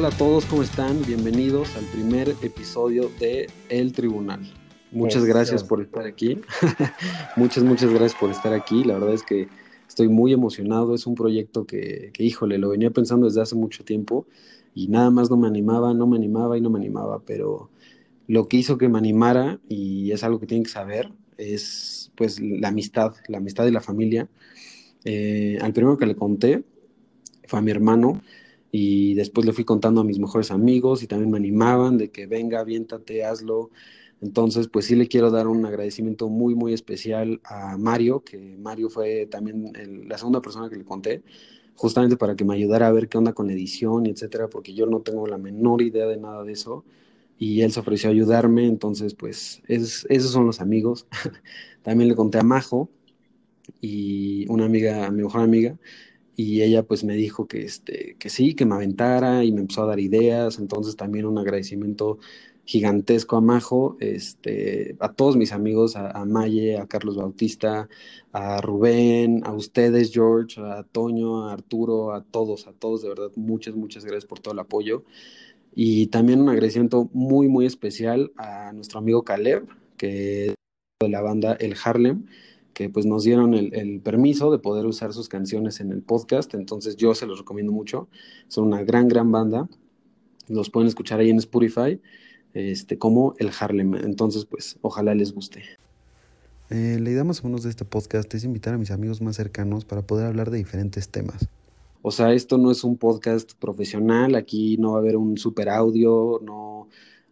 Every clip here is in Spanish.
Hola a todos, ¿cómo están? Bienvenidos al primer episodio de El Tribunal. Muchas gracias por estar aquí. muchas, muchas gracias por estar aquí. La verdad es que estoy muy emocionado. Es un proyecto que, que, híjole, lo venía pensando desde hace mucho tiempo y nada más no me animaba, no me animaba y no me animaba, pero lo que hizo que me animara, y es algo que tienen que saber, es pues la amistad, la amistad y la familia. Eh, al primero que le conté fue a mi hermano y después le fui contando a mis mejores amigos y también me animaban de que venga, aviéntate, hazlo. Entonces, pues sí le quiero dar un agradecimiento muy, muy especial a Mario, que Mario fue también la segunda persona que le conté, justamente para que me ayudara a ver qué onda con la edición y etcétera, porque yo no tengo la menor idea de nada de eso. Y él se ofreció a ayudarme, entonces, pues, es, esos son los amigos. también le conté a Majo y una amiga, mi mejor amiga, y ella pues me dijo que, este, que sí, que me aventara y me empezó a dar ideas, entonces también un agradecimiento gigantesco a Majo, este, a todos mis amigos, a, Maye, a Carlos Bautista, a Rubén, a ustedes, George, a Toño, a Arturo, a todos, a todos, de verdad, muchas, muchas gracias por todo el apoyo. Y también un agradecimiento muy, muy especial a nuestro amigo Caleb, que es de la banda El Harlem, que pues nos dieron el, permiso de poder usar sus canciones en el podcast, entonces yo se los recomiendo mucho, son una gran, gran banda, los pueden escuchar ahí en Spotify, este, como el Harlem, entonces pues ojalá les guste. Eh, la idea más o menos de este podcast es invitar a mis amigos más cercanos para poder hablar de diferentes temas. O sea, esto no es un podcast profesional, aquí no va a haber un super audio, no,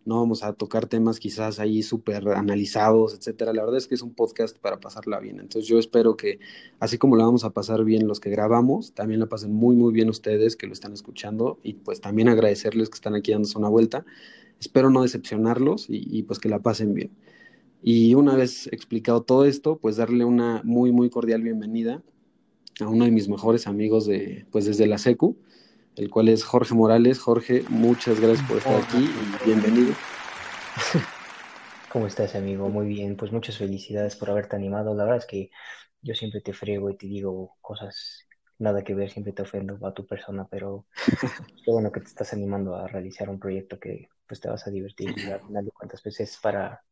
no vamos a tocar temas quizás ahí súper analizados, etcétera. La verdad es que es un podcast para pasarla bien. Entonces yo espero que así como la vamos a pasar bien los que grabamos, también la pasen muy, muy bien ustedes que lo están escuchando y pues también agradecerles que están aquí dándose una vuelta. Espero no decepcionarlos y, pues que la pasen bien. Y una vez explicado todo esto, pues darle una muy, muy cordial bienvenida a uno de mis mejores amigos de, pues desde la SECU, el cual es Jorge Morales. Jorge, muchas gracias por estar aquí y bienvenido. ¿Cómo estás, amigo? Muy bien, pues muchas felicidades por haberte animado. La verdad es que yo siempre te friego y te digo cosas nada que ver, siempre te ofendo a tu persona, pero qué bueno que te estás animando a realizar un proyecto que pues te vas a divertir y al final de cuentas pues es para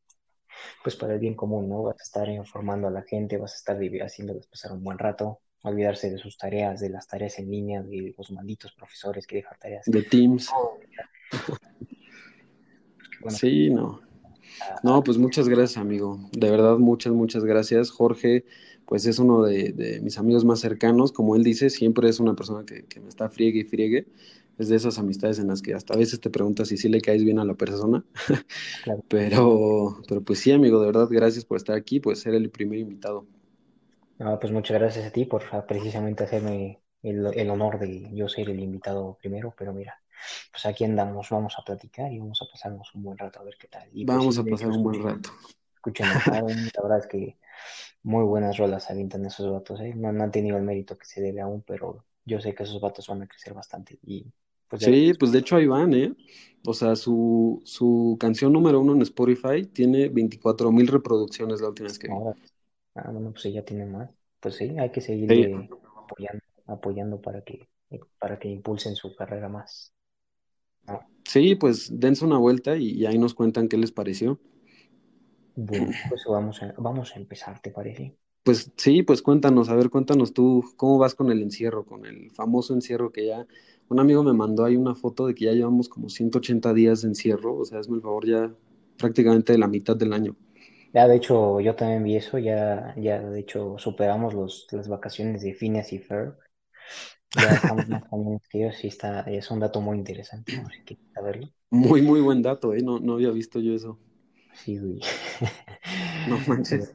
pues para el bien común, ¿no? Vas a estar informando a la gente, vas a estar haciéndoles pasar un buen rato olvidarse de sus tareas, de las tareas en línea, de los malditos profesores que dejan tareas. De Teams. sí, no. No, pues muchas gracias, amigo. De verdad, muchas, muchas gracias. Jorge, pues es uno de, mis amigos más cercanos. Como él dice, siempre es una persona que, me está friegue y friegue. Es de esas amistades en las que hasta a veces te preguntas si sí le caes bien a la persona. pero, pero pues sí, amigo, de verdad, gracias por estar aquí, pues ser el primer invitado. No, pues muchas gracias a ti por ah, precisamente hacerme el, honor de yo ser el invitado primero, pero mira, pues aquí andamos, vamos a platicar y vamos a pasarnos un buen rato a ver qué tal. Y pues vamos a pasar un buen rato. Escuchen, la verdad es que muy buenas rolas avientan esos vatos, ¿eh? no, han tenido el mérito que se debe aún, pero yo sé que esos vatos van a crecer bastante y pues sí, pues de hecho ahí van, ¿eh? O sea, su, su canción número uno en Spotify tiene 24 mil reproducciones la última vez que vi. Ah, bueno, pues ya tiene más. Pues sí, hay que seguir apoyando, apoyando para que, para que impulsen su carrera más. Sí, pues dense una vuelta y, ahí nos cuentan qué les pareció. Bueno, pues vamos a, vamos a empezar, ¿te parece? Pues sí, pues cuéntanos, a ver, cuéntanos tú, ¿cómo vas con el encierro, con el famoso encierro que ya, un amigo me mandó ahí una foto de que ya llevamos como 180 días de encierro, o sea, es el favor, ya prácticamente la mitad del año. Ya, de hecho, yo también vi eso, ya, ya de hecho, superamos los, las vacaciones de Phineas y Ferb. Ya estamos más cañones que ellos y está, es un dato muy interesante, sé qué saberlo. Muy, muy buen dato, ¿eh? No, no había visto yo eso. Sí, güey. No manches.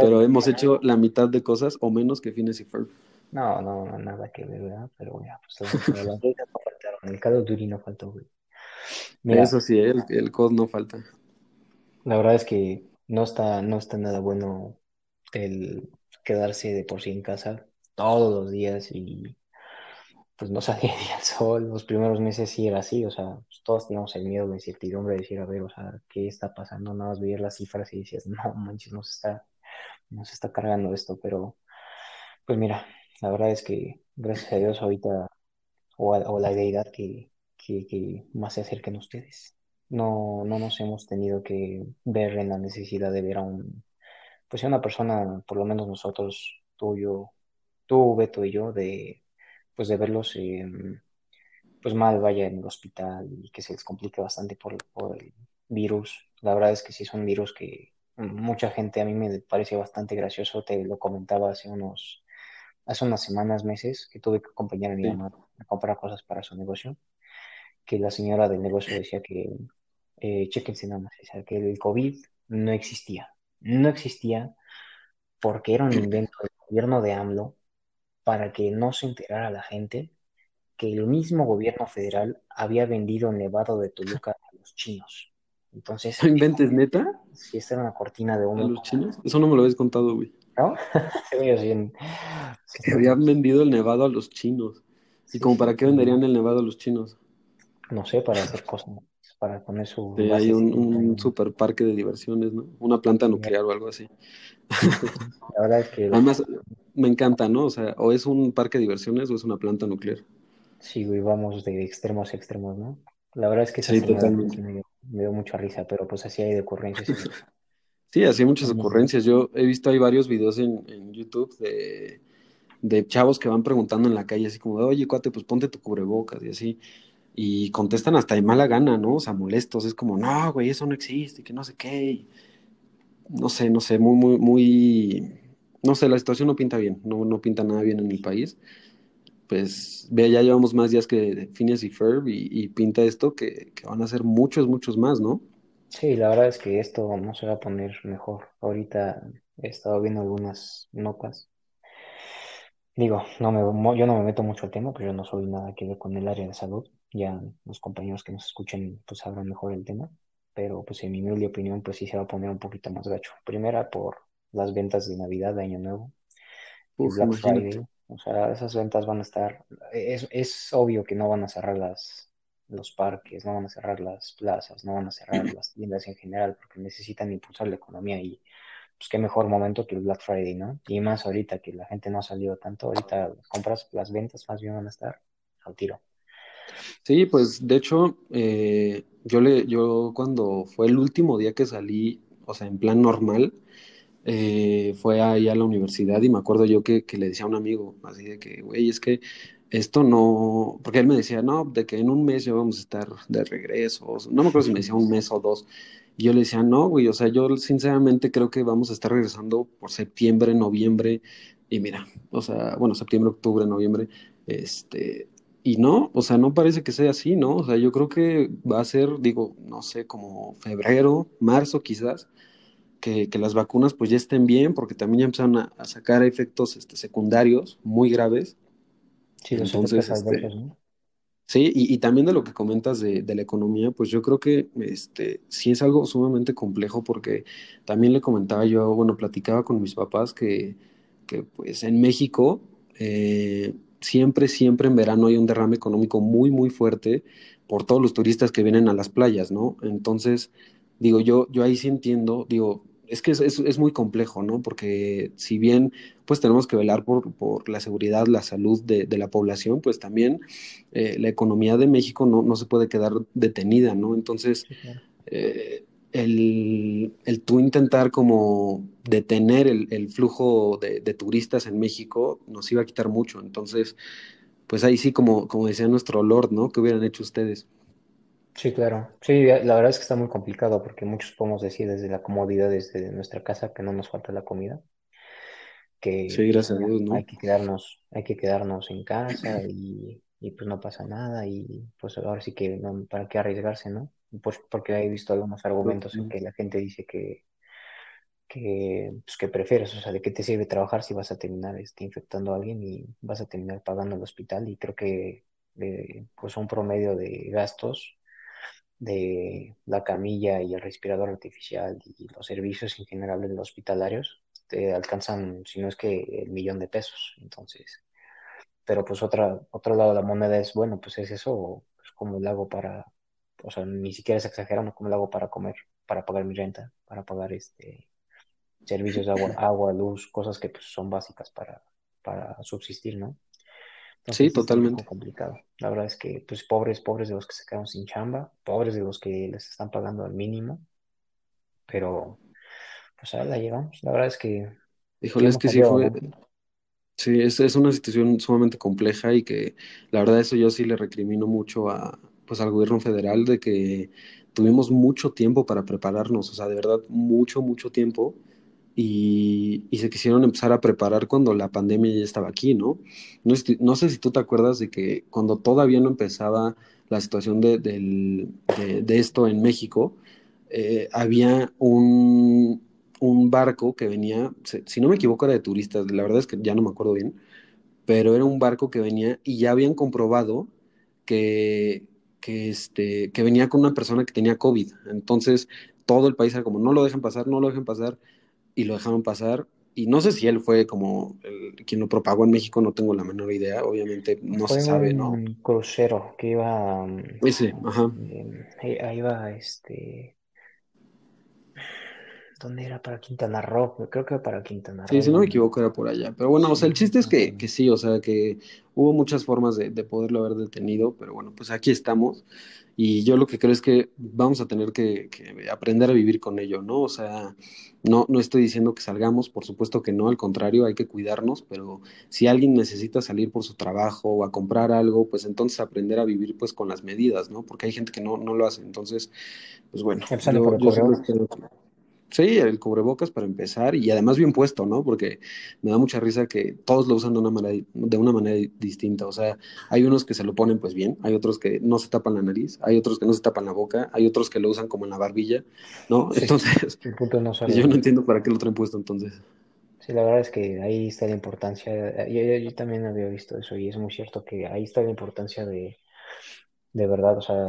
Pero hemos hecho la mitad de cosas o menos que Phineas y Ferb. No, no, no, nada que ver, ¿verdad? Pero bueno, pues las no faltaron, el Call of Duty no faltó, güey. Eso sí, el, el COD no falta. La verdad es que no está, no está nada bueno el quedarse de por sí en casa todos los días y pues no salía al sol. Los primeros meses sí era así, o sea, pues, todos teníamos el miedo, la incertidumbre de decir, a ver, o sea, ¿qué está pasando? Nada más veías las cifras y decías, no manches, no se está, no se está cargando esto, pero pues mira, la verdad es que gracias a Dios ahorita, o a, la deidad que, que, más se acerquen a ustedes. No, no nos hemos tenido que ver en la necesidad de ver a un, pues a una persona, por lo menos nosotros, tú, yo, tú, Beto y yo, de, pues de verlos pues mal vaya en el hospital y que se les complique bastante por, por el virus. La verdad es que sí es un virus que mucha gente a mí me parece bastante gracioso, te lo comentaba hace unos, hace unas semanas, meses, que tuve que acompañar a mi mamá a comprar cosas para su negocio, que la señora del negocio decía que, eh, chequense nada más, que el COVID no existía, no existía porque era un invento del gobierno de AMLO para que no se enterara la gente que el mismo gobierno federal había vendido el nevado de Toluca a los chinos. Entonces. ¿No inventes neta? Sí, esta era una cortina de humo. ¿A los chinos? Eso no me lo habías contado, güey. ¿No? Se habían vendido el nevado a los chinos. ¿Y como para qué venderían el nevado a los chinos? No sé, para hacer cosas, para poner su... hay un, un super parque de diversiones, ¿no? Una planta nuclear o algo así. La verdad es que... Además, me encanta, ¿no? O sea, o es un parque de diversiones o es una planta nuclear. Sí, güey, vamos de extremos a extremos, ¿no? La verdad es que sí, totalmente. Me, me, dio mucha risa, pero pues así hay de ocurrencias. sí, así hay muchas ocurrencias. Yo he visto hay varios videos en, en YouTube de, de, chavos que van preguntando en la calle, así como de, oye, cuate, pues ponte tu cubrebocas y así. Y contestan hasta de mala gana, ¿no? O sea, molestos. Es como, no, güey, eso no existe, que no sé qué. no sé, no sé, muy, muy, muy. No sé, la situación no pinta bien, no, no pinta nada bien en mi país pues vea, ya llevamos más días que Phineas y Ferb y, pinta esto que, van a ser muchos, muchos más, ¿no? Sí, la verdad es que esto no se va a poner mejor. Ahorita he estado viendo algunas notas. Digo, no me, yo no me meto mucho al tema, pero yo no soy nada que ver con el área de salud. Ya los compañeros que nos escuchen pues sabrán mejor el tema. Pero pues en mi humilde opinión pues sí se va a poner un poquito más gacho. Primera por las ventas de Navidad, de Año Nuevo, Black Friday, o sea, esas ventas van a estar, es, es obvio que no van a cerrar las, los parques, no van a cerrar las plazas, no van a cerrar las tiendas en general, porque necesitan impulsar la economía y pues qué mejor momento que el Black Friday, ¿no? Y más ahorita que la gente no ha salido tanto, ahorita las compras, las ventas más bien van a estar al tiro. Sí, pues de hecho, eh, yo le, yo cuando fue el último día que salí, o sea, en plan normal, eh, fue ahí a la universidad y me acuerdo yo que, le decía a un amigo, así de que, güey, es que esto no, porque él me decía, no, de que en un mes ya vamos a estar de regreso, no me acuerdo si me decía un mes o dos, y yo le decía, no, güey, o sea, yo sinceramente creo que vamos a estar regresando por septiembre, noviembre, y mira, o sea, bueno, septiembre, octubre, noviembre, este, y no, o sea, no parece que sea así, ¿no? O sea, yo creo que va a ser, digo, no sé, como febrero, marzo quizás, que, las vacunas pues ya estén bien, porque también ya empezaron a, sacar efectos este, secundarios muy graves. Sí, Entonces, este, Sí, y, también de lo que comentas de, la economía, pues yo creo que este, sí es algo sumamente complejo porque también le comentaba yo, bueno, platicaba con mis papás que, que pues en México eh, siempre, siempre en verano hay un derrame económico muy, muy fuerte por todos los turistas que vienen a las playas, ¿no? Entonces, digo, yo, yo ahí sí entiendo, digo, es que es, muy complejo, ¿no? Porque si bien pues tenemos que velar por, la seguridad, la salud de, la población, pues también eh, la economía de México no, se puede quedar detenida, ¿no? Entonces, eh, el, tú intentar como detener el, flujo de, turistas en México nos iba a quitar mucho. Entonces, pues ahí sí, como, como decía nuestro Lord, ¿no? ¿Qué hubieran hecho ustedes? Sí, claro. Sí, la verdad es que está muy complicado porque muchos podemos decir desde la comodidad, desde nuestra casa, que no nos falta la comida, que Sí, gracias a Dios, ¿no? hay que quedarnos, hay que quedarnos en casa y, y pues no pasa nada y pues ahora sí que no, para qué arriesgarse, ¿no? Pues porque he visto algunos argumentos en que la gente dice que, que, pues prefieres, o sea, de qué te sirve trabajar si vas a terminar este, infectando a alguien y vas a terminar pagando el hospital y creo que eh, pues un promedio de gastos de la camilla y el respirador artificial y los servicios en general hospitalarios te alcanzan, si no es que el millón de pesos. Entonces, pero pues otra, otro lado de la moneda es, bueno, pues es eso, pues como lo hago para, o sea, ni siquiera es exagerando, como lo hago para comer, para pagar mi renta, para pagar este servicios de agua, agua luz, cosas que pues son básicas para, para subsistir, ¿no? sí, totalmente. complicado. La verdad es que, pues, pobres, pobres de los que se quedaron sin chamba, pobres de los que les están pagando al mínimo, pero, pues, a la llegamos. La verdad es que... Híjole, es que sí fue... Sí, es, es una situación sumamente compleja y que la verdad eso yo sí le recrimino mucho a, pues, al gobierno federal de que tuvimos mucho tiempo para prepararnos, o sea, de verdad, mucho, mucho tiempo. Y, se quisieron empezar a preparar cuando la pandemia ya estaba aquí, ¿no? No, sé si tú te acuerdas de que cuando todavía no empezaba la situación de, de, de esto en México, eh, había un, un, barco que venía, si no me equivoco era de turistas, la verdad es que ya no me acuerdo bien, pero era un barco que venía y ya habían comprobado que, que, este, que venía con una persona que tenía COVID. Entonces, todo el país era como, no lo dejen pasar, no lo dejen pasar, y lo dejaron pasar. Y no sé si él fue como el, quien lo propagó en México, no tengo la menor idea, obviamente no se sabe, ¿no? Un crucero que iba. Ese, ajá. Eh, ahí iba este ¿Dónde era? Para Quintana Roo, creo que para Quintana Roo. Sí, si no me equivoco era por allá. Pero bueno, o sea, el chiste es que, que sí, o sea, que hubo muchas formas de, de, poderlo haber detenido, pero bueno, pues aquí estamos. Y yo lo que creo es que vamos a tener que, que, aprender a vivir con ello, ¿no? O sea, no, no estoy diciendo que salgamos, por supuesto que no, al contrario, hay que cuidarnos, pero si alguien necesita salir por su trabajo o a comprar algo, pues entonces aprender a vivir pues con las medidas, ¿no? Porque hay gente que no, no lo hace. Entonces, pues bueno, yo, yo espero que Sí, el cubrebocas para empezar y además bien puesto, ¿no? Porque me da mucha risa que todos lo usan de una manera, de una manera distinta. O sea, hay unos que se lo ponen pues bien, hay otros que no se tapan la nariz, hay otros que no se tapan la boca, hay otros que lo usan como en la barbilla, ¿no? Entonces, yo no entiendo para qué lo traen puesto entonces. Sí, la verdad es que ahí está la importancia. Yo, yo, yo también había visto eso y es muy cierto que ahí está la importancia de, de verdad, o sea,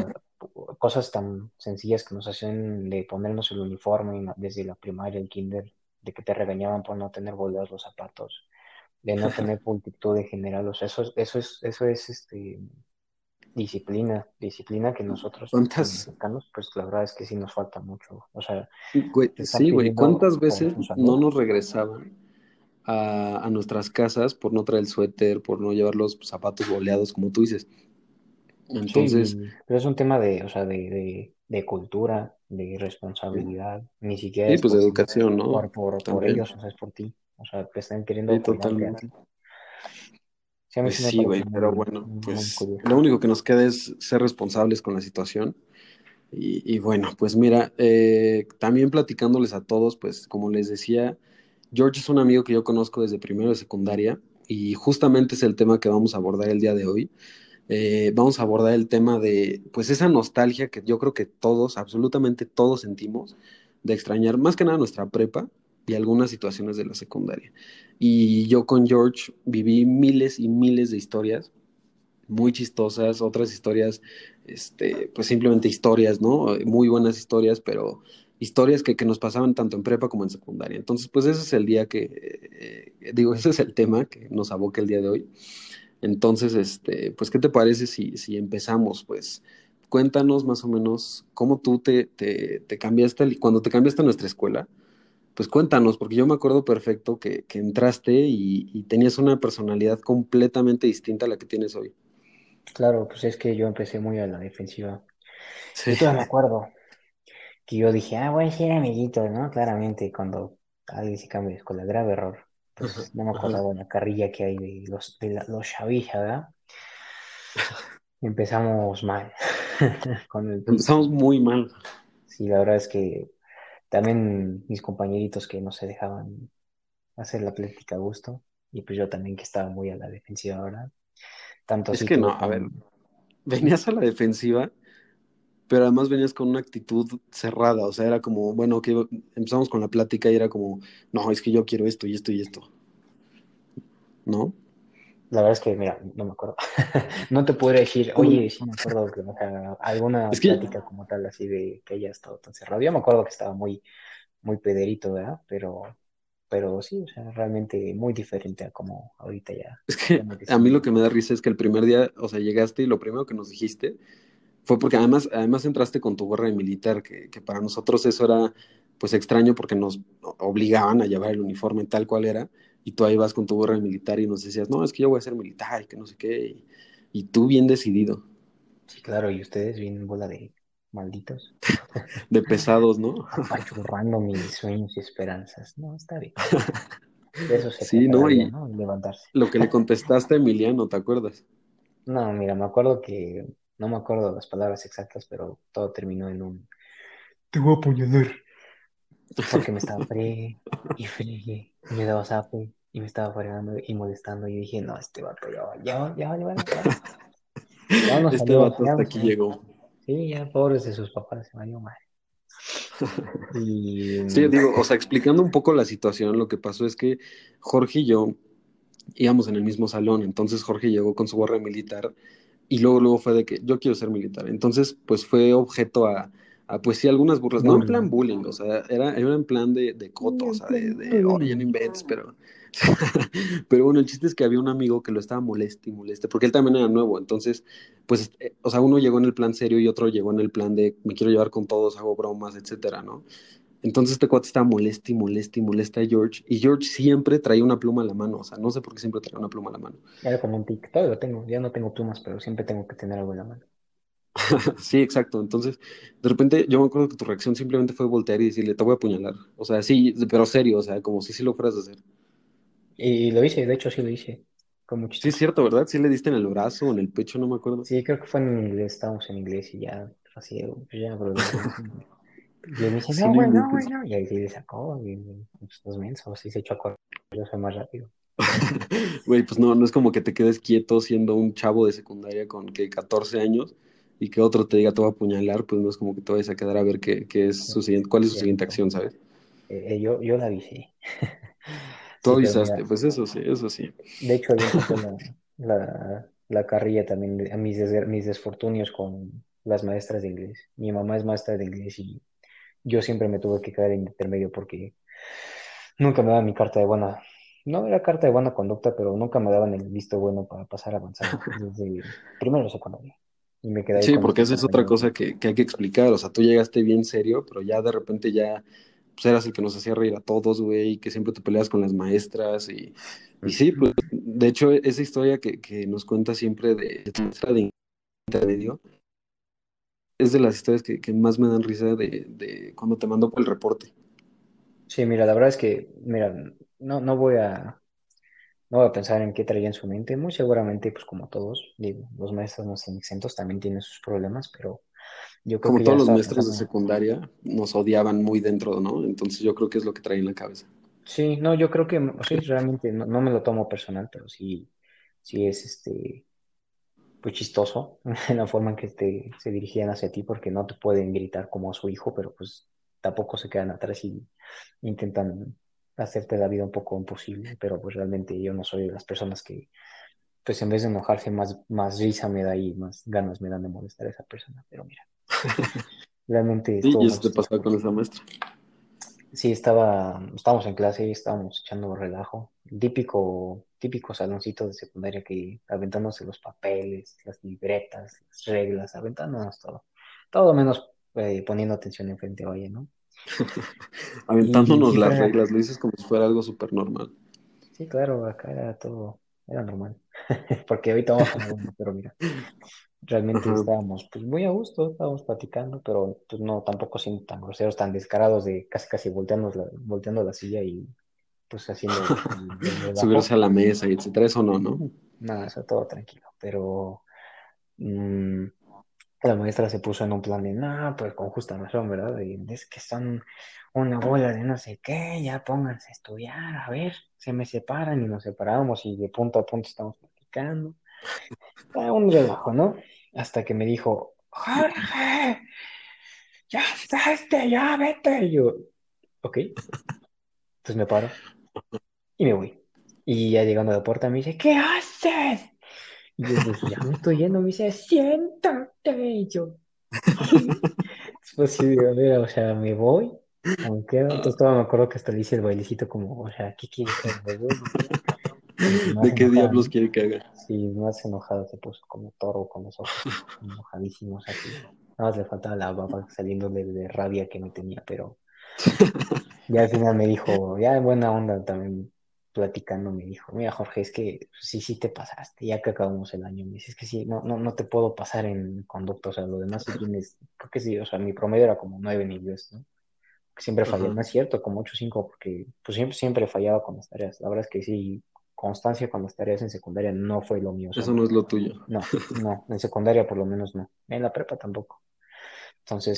cosas tan sencillas que nos hacen de ponernos el uniforme desde la primaria, el kinder, de que te regañaban por no tener boleados los zapatos, de no tener pultitud en general, o sea, eso, eso es, eso es este disciplina, disciplina que nosotros ¿Cuántas? mexicanos, pues la verdad es que sí nos falta mucho. O sea, sí, güey, ¿cuántas veces no nos regresaban a, a, nuestras casas por no traer el suéter, por no llevar los zapatos boleados, como tú dices? Entonces. pero es un tema de, o sea, de, de, cultura, de responsabilidad, ni siquiera. Sí, pues de educación, ¿no? Por, por, ellos, o sea, es por ti. O sea, te están queriendo. Sí, totalmente. Sí, pues güey, pero bueno, pues lo único que nos queda es ser responsables con la situación. Y, y bueno, pues mira, eh, también platicándoles a todos, pues como les decía, George es un amigo que yo conozco desde primero de secundaria y justamente es el tema que vamos a abordar el día de hoy. Eh, vamos a abordar el tema de, pues, esa nostalgia que yo creo que todos, absolutamente todos sentimos, de extrañar más que nada nuestra prepa y algunas situaciones de la secundaria. Y yo con George viví miles y miles de historias, muy chistosas, otras historias, este, pues simplemente historias, ¿no? Muy buenas historias, pero historias que, que, nos pasaban tanto en prepa como en secundaria. Entonces, pues ese es el día que, eh, digo, ese es el tema que nos aboca el día de hoy. Entonces, este, pues, ¿qué te parece si, si empezamos? Pues, cuéntanos más o menos cómo tú te, te, te cambiaste, cuando te cambiaste a nuestra escuela, pues cuéntanos, porque yo me acuerdo perfecto que, que entraste y, y, tenías una personalidad completamente distinta a la que tienes hoy. Claro, pues es que yo empecé muy a la defensiva. Sí. Yo todavía me acuerdo que yo dije, ah, voy a ser amiguito, ¿no? Claramente, cuando alguien se cambia de escuela, grave error pues no me acuerdo de la carrilla que hay de los, de la, los chavilla, ¿verdad? Empezamos mal. con el... Empezamos muy mal. Sí, la verdad es que también mis compañeritos que no se dejaban hacer la plática a gusto, y pues yo también que estaba muy a la defensiva, ¿verdad? Tanto es que no, a ver, venías a la defensiva, pero además venías con una actitud cerrada, o sea, era como, bueno, que empezamos con la plática y era como, no, es que yo quiero esto y esto y esto. ¿No? La verdad es que, mira, no me acuerdo. no te podría decir, oye, sí me acuerdo que alguna plática como tal, así de que haya estado tan cerrado. Yo me acuerdo que estaba muy, muy pederito, ¿verdad? Pero, pero sí, o sea, realmente muy diferente a como ahorita ya. Es que a mí lo que me da risa es que el primer día, o sea, llegaste y lo primero que nos dijiste fue porque además, además entraste con tu gorra de militar, que, que, para nosotros eso era pues extraño porque nos obligaban a llevar el uniforme tal cual era, y tú ahí vas con tu gorra de militar y nos decías, no, es que yo voy a ser militar y que no sé qué, y, tú bien decidido. Sí, claro, y ustedes bien bola de malditos. de pesados, ¿no? Apachurrando mis sueños y esperanzas, ¿no? Está bien. eso se sí, no, y levantarse. Lo que le contestaste a Emiliano, ¿te acuerdas? No, mira, me acuerdo que, no me acuerdo las palabras exactas, pero todo terminó en un, te voy a apuñalar. Porque me estaba fregue y fregue, y me daba zape, y me estaba fregando y molestando, y dije, no, este vato ya va, ya va, ya va, ya va. Ya no este vato hasta aquí llegó. Sí, ya pobres de sus papás, se valió mal. Y... Sí, digo, o sea, explicando un poco la situación, lo que pasó es que Jorge y yo íbamos en el mismo salón, entonces Jorge llegó con su gorra militar y luego, luego fue de que yo quiero ser militar. Entonces, pues fue objeto a, pues sí, algunas burlas, no en plan bullying, o sea, era, era en plan de, de coto, o sea, de, de oh, ya no inventes, pero, pero bueno, el chiste es que había un amigo que lo estaba moleste y moleste, porque él también era nuevo, entonces, pues, eh, o sea, uno llegó en el plan serio y otro llegó en el plan de me quiero llevar con todos, hago bromas, etcétera, ¿no? Entonces este cuate estaba moleste y moleste y molesta a George, y George siempre traía una pluma a la mano, o sea, no sé por qué siempre traía una pluma a la mano. Era como un tic, todavía lo tengo, ya no tengo plumas, pero siempre tengo que tener algo en la mano. sí, exacto. Entonces, de repente yo me acuerdo que tu reacción simplemente fue voltear y decirle, te voy a apuñalar. O sea, sí, pero serio, o sea, como si sí lo fueras a hacer. Y lo hice, de hecho sí lo hice. Con sí, es cierto, ¿verdad? Sí le diste en el brazo o en el pecho, no me acuerdo. Sí, creo que fue en inglés, estábamos en inglés y ya, así, pues ya, pero... y él me dice, no, güey, no, güey, no. Y ahí sí le sacó, y pues, los mensos, y se echó a correr. Yo soy más rápido. Güey, pues no, no es como que te quedes quieto siendo un chavo de secundaria con que 14 años y que otro te diga te voy a apuñalar, pues no es como que te vayas a quedar a ver qué, qué es su siguiente, cuál es su siguiente acción, ¿sabes? Eh, eh, yo, yo la avisé. Tú avisaste, pues eso sí, eso sí. De hecho, yo la, la, la, carrilla también, a mis, mis desfortunios con las maestras de inglés. Mi mamá es maestra de inglés y yo siempre me tuve que quedar en intermedio porque nunca me daban mi carta de buena, no era carta de buena conducta, pero nunca me daban el visto bueno para pasar a avanzar desde primero secundaria sí, porque esa es otra cosa que, hay que explicar. O sea, tú llegaste bien serio, pero ya de repente ya pues, eras el que nos hacía reír a todos, güey, y que siempre te peleas con las maestras. Y, y sí, pues, de hecho, esa historia que, que nos cuenta siempre de, de intermedio es de las historias que, que más me dan risa de, de, cuando te mando por el reporte. Sí, mira, la verdad es que, mira, no, no voy a no voy a pensar en qué traía en su mente. Muy seguramente, pues como todos, digo, los maestros no son exentos, también tienen sus problemas, pero yo creo como todos los maestros de secundaria nos odiaban muy dentro, ¿no? Entonces yo creo que es lo que trae en la cabeza. Sí, no, yo creo que, sí, realmente no, me lo tomo personal, pero sí, sí es este, pues chistoso en la forma en que te, se dirigían hacia ti, porque no te pueden gritar como a su hijo, pero pues tampoco se quedan atrás y intentan hacerte la vida un poco imposible, pero pues realmente yo no soy de las personas que, pues en vez de enojarse, más, más risa me da y más ganas me dan de molestar a esa persona, pero mira, realmente... Sí, ¿y eso te pasó con esa maestra? Sí, estaba, estábamos en clase y estábamos echando relajo, típico, típico saloncito de secundaria que aventándose los papeles, las libretas, las reglas, aventándonos todo, todo menos eh, poniendo atención en frente ella, ¿no? Aventándonos las reglas, lo dices como si fuera algo súper normal. Sí, claro, acá era todo, era normal. Porque hoy vamos a pero mira, realmente estábamos pues muy a gusto, estábamos platicando, pero pues no, tampoco siendo tan groseros, tan descarados de casi casi volteando la, volteando la silla y pues haciendo... Subirse a la mesa y etcétera, eso no, ¿no? Nada, eso todo tranquilo, pero... Mm, la maestra se puso en un plan de, no, pues con justa razón, ¿verdad? es que son una bola de no sé qué, ya pónganse a estudiar, a ver, se me separan y nos separamos y de punto a punto estamos platicando. un relajo, ¿no? Hasta que me dijo, Jorge, ya este, ya vete. Y yo, ok. Entonces me paro y me voy. Y ya llegando a la puerta me dice, ¿qué haces? Y yo dije, ya me estoy yendo, me dice, siéntate. Y yo, pues sí, digo, mira, o sea, me voy. Aunque entonces todavía me acuerdo que hasta le hice el bailecito como, o sea, ¿qué quiere que haga? ¿De qué diablos quiere que haga? Sí, más enojado se puso como toro con los ojos enojadísimos así. Nada más le faltaba la baba saliendo de, rabia que me tenía, pero ya al final me dijo, ya en buena onda también platicando me dijo, mira Jorge, es que sí, sí te pasaste, ya que acabamos el año, me dice, es que sí, no, no, no te puedo pasar en conducta, o sea, lo demás sí tienes, creo que sí, o sea, mi promedio era como nueve en inglés, ¿no? siempre fallé, no es cierto, como 8-5, porque pues siempre, siempre fallaba con las tareas, la verdad es que sí, constancia con las tareas en secundaria no fue lo mío. Eso no es lo tuyo. No, no, en secundaria por lo menos no, en la prepa tampoco. Entonces,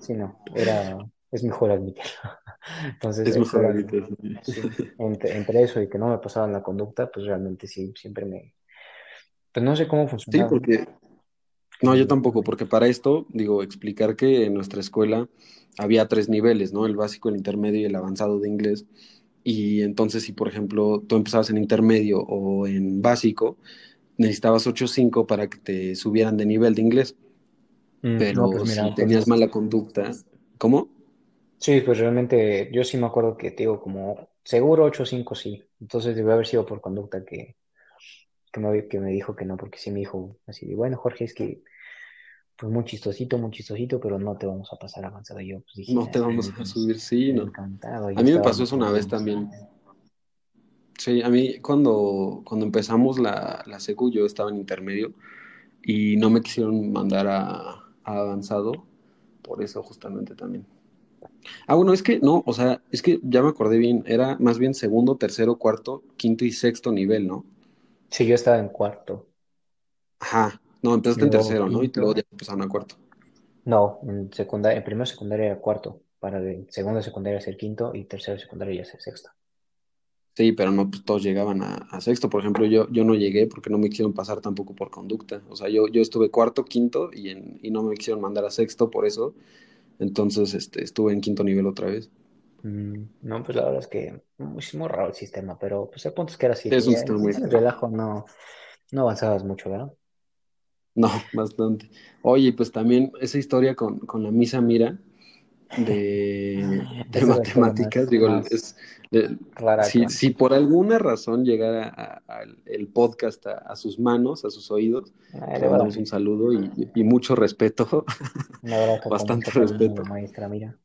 sí, no, era, es mejor admitirlo. Entonces, es mejor admitirlo. entre, eso y que no me pasaba la conducta, pues realmente sí, siempre me... Pues no sé cómo funcionaba. Sí, porque... No, yo tampoco, porque para esto, digo, explicar que en nuestra escuela había tres niveles, ¿no? El básico, el intermedio y el avanzado de inglés. Y entonces, si por ejemplo tú empezabas en intermedio o en básico, necesitabas 8.5 para que te subieran de nivel de inglés. Mm, Pero pues si tenías mala conducta, ¿cómo? Sí, pues realmente yo sí me acuerdo que te digo como seguro 8.5 sí. Entonces debe haber sido por conducta que, que, me, que me dijo que no, porque sí me dijo así de, bueno, Jorge, es que pues muy chistosito, muy chistosito, pero no te vamos a pasar avanzado. Yo pues dije, no te vamos a subir, sí, no. Encantado. A mí me pasó eso una vez también. Sí, a mí cuando, cuando empezamos la, la secu yo estaba en intermedio y no me quisieron mandar a, avanzado, por eso justamente también. Ah, bueno, es que no, o sea, es que ya me acordé bien, era más bien segundo, tercero, cuarto, quinto y sexto nivel, ¿no? Sí, yo estaba en cuarto. Ajá, no, empezaste en tercero, ¿no? Y luego ya empezaron a cuarto. No, en secundaria, en primero secundaria era cuarto, para de segundo secundaria ser quinto y tercero secundaria ya ser sexto. Sí, pero no pues, todos llegaban a, sexto. Por ejemplo, yo, yo no llegué porque no me quisieron pasar tampoco por conducta. O sea, yo, yo estuve cuarto, quinto y, en, y no me quisieron mandar a sexto por eso. Entonces este, estuve en quinto nivel otra vez. Mm, no, pues la verdad es que es muy raro el sistema, pero pues el punto es que era así. Es un sistema muy relajo no, no avanzabas mucho, ¿verdad? No, bastante. Oye, pues también esa historia con, con la misa mira de, de matemáticas, digo, es, si, si, por alguna razón llegara el podcast a, sus manos, a sus oídos, le damos un saludo y, mucho respeto. Bastante respeto. Maestra, mira.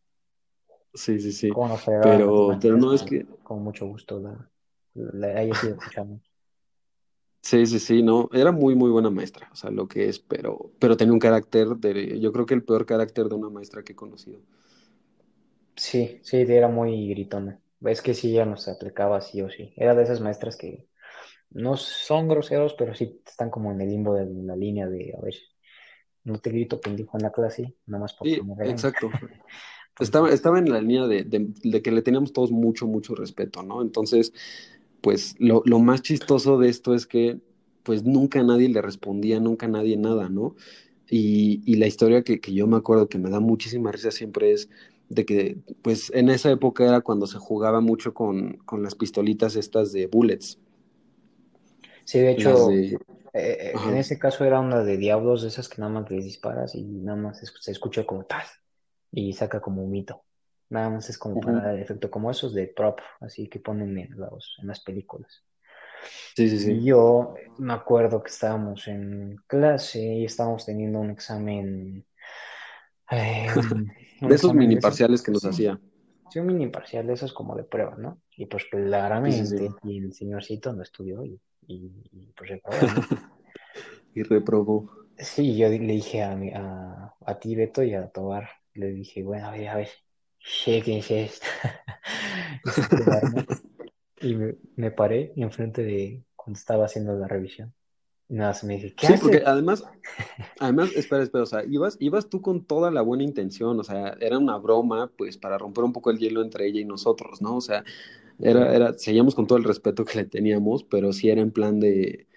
Sí, sí, sí. pero, pero no es que. Con mucho gusto la, la haya sido escuchando. Sí, sí, sí, no, era muy, muy buena maestra, o sea, lo que es, pero, pero tenía un carácter de, yo creo que el peor carácter de una maestra que he conocido. Sí, sí, era muy gritona. Es que sí, ya nos aplicaba sí o sí. Era de esas maestras que no son groseros, pero sí están como en el limbo de la línea de, a ver, no te grito pendejo en la clase, nada más porque sí, exacto. estaba, estaba en la línea de, de, que le teníamos todos mucho, mucho respeto, ¿no? Entonces, pues lo, lo, más chistoso de esto es que pues nunca nadie le respondía, nunca nadie nada, ¿no? Y, y la historia que, que, yo me acuerdo que me da muchísima risa siempre es de que pues en esa época era cuando se jugaba mucho con, con las pistolitas estas de bullets. Sí, de hecho, eh, eh, en ese caso era una de diablos, de esas que nada más les disparas y nada más se escucha como tal y saca como un mito. Nada más es como para dar efecto, como esos de prop, así que ponen en, los, en las películas. Sí, sí, sí. Y yo me acuerdo que estábamos en clase y estábamos teniendo un examen. Eh, de esos mini parciales que nos hacía. Sí, un mini parcial de esos como de prueba, ¿no? Y pues claramente y el señorcito no estudió y, y, pues reprobó. y reprobó. Sí, yo le dije a, a, a ti, Beto, y a Tobar, le dije, bueno, a ver, a ver, chéquense esto. y me, me, paré enfrente de cuando estaba haciendo la revisión. Nada, se me dice, ¿qué Sí, porque además, además, espera, espera, o sea, ibas, ibas tú con toda la buena intención, o sea, era una broma, pues, para romper un poco el hielo entre ella y nosotros, ¿no? O sea, era, era, seguíamos con todo el respeto que le teníamos, pero sí era en plan de,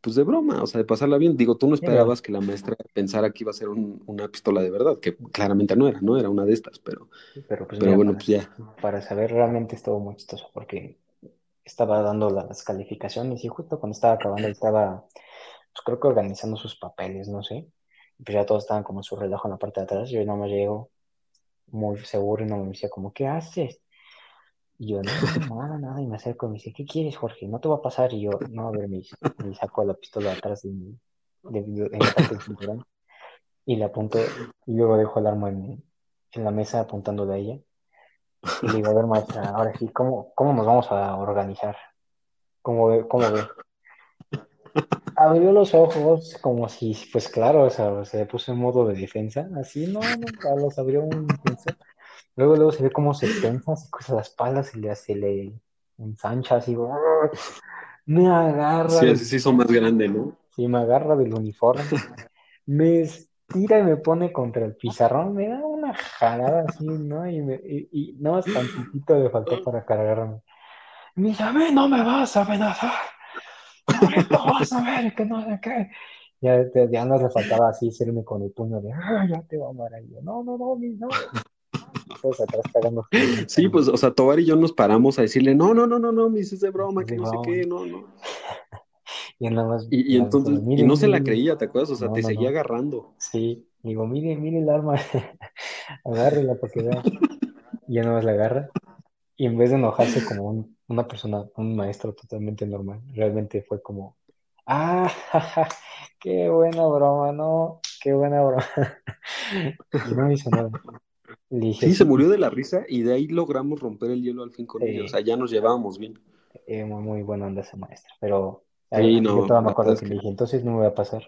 pues de broma, o sea, de pasarla bien. Digo, tú no esperabas que la maestra pensara que iba a ser una pistola de verdad, que claramente no era, ¿no? Era una de estas, pero, pero, pues bueno, pues ya. Para saber realmente estuvo muy chistoso, porque estaba dando las calificaciones y justo cuando estaba acabando estaba, pues creo que organizando sus papeles, no sé. Pues ya todos estaban como en su relajo en la parte de atrás, yo no me llego muy seguro y no me decía como, ¿qué haces? Y yo, no, nada, nada, y me acerco y me dice, ¿qué quieres, Jorge? No te va a pasar. Y yo, no, a ver, me, me sacó la pistola atrás de, de, en la parte del cinturón y le apunto, y luego dejo el arma en, en la mesa apuntándole a ella. Y le digo, a ver, maestra, ahora sí, ¿cómo, cómo nos vamos a organizar? ¿Cómo ve? ¿Cómo ve? Abrió los ojos como si, pues claro, o sea, se puso en modo de defensa, así, no, no, los abrió un. Luego, luego se ve cómo se tensa, se cruza la espalda, se le, se le ensancha así, me agarra. Sí, así se hizo más grande, ¿no? Sí, me agarra del uniforme, me estira y me pone contra el pizarrón, me da una jalada así, ¿no? Y, me, y, y nada más tantitito le faltó para cargarme. Me dice, a mí no me vas a amenazar. No vas a ver que no qué. Ya, ya no le faltaba así hacerme con el puño de, ah, ya te va a amar ahí. No, no, no, no. Todos atrás. Sí, pues, o sea, Tobar y yo nos paramos a decirle, no, no, no, no, no, me dices de broma, que no sé qué, no, no. Y, nada más, y, y entonces, y no se la creía, ¿te acuerdas? O sea, No, te no, seguía no. agarrando. Sí, digo, mire, mire el arma, agárrela para que vea. Y ya nada más la agarra. Y en vez de enojarse como un- una persona, un maestro totalmente normal, realmente fue como, ah, jaja, qué buena broma, no, qué buena broma. Y no hizo nada. Dije, Sí, se murió de la risa y de ahí logramos romper el hielo al fin con Sí. ella. O sea, ya nos llevábamos bien. eh, muy, muy buena onda esa maestra, pero Sí, ahí no, yo todavía me acuerdo que que- dije, entonces no me va a pasar.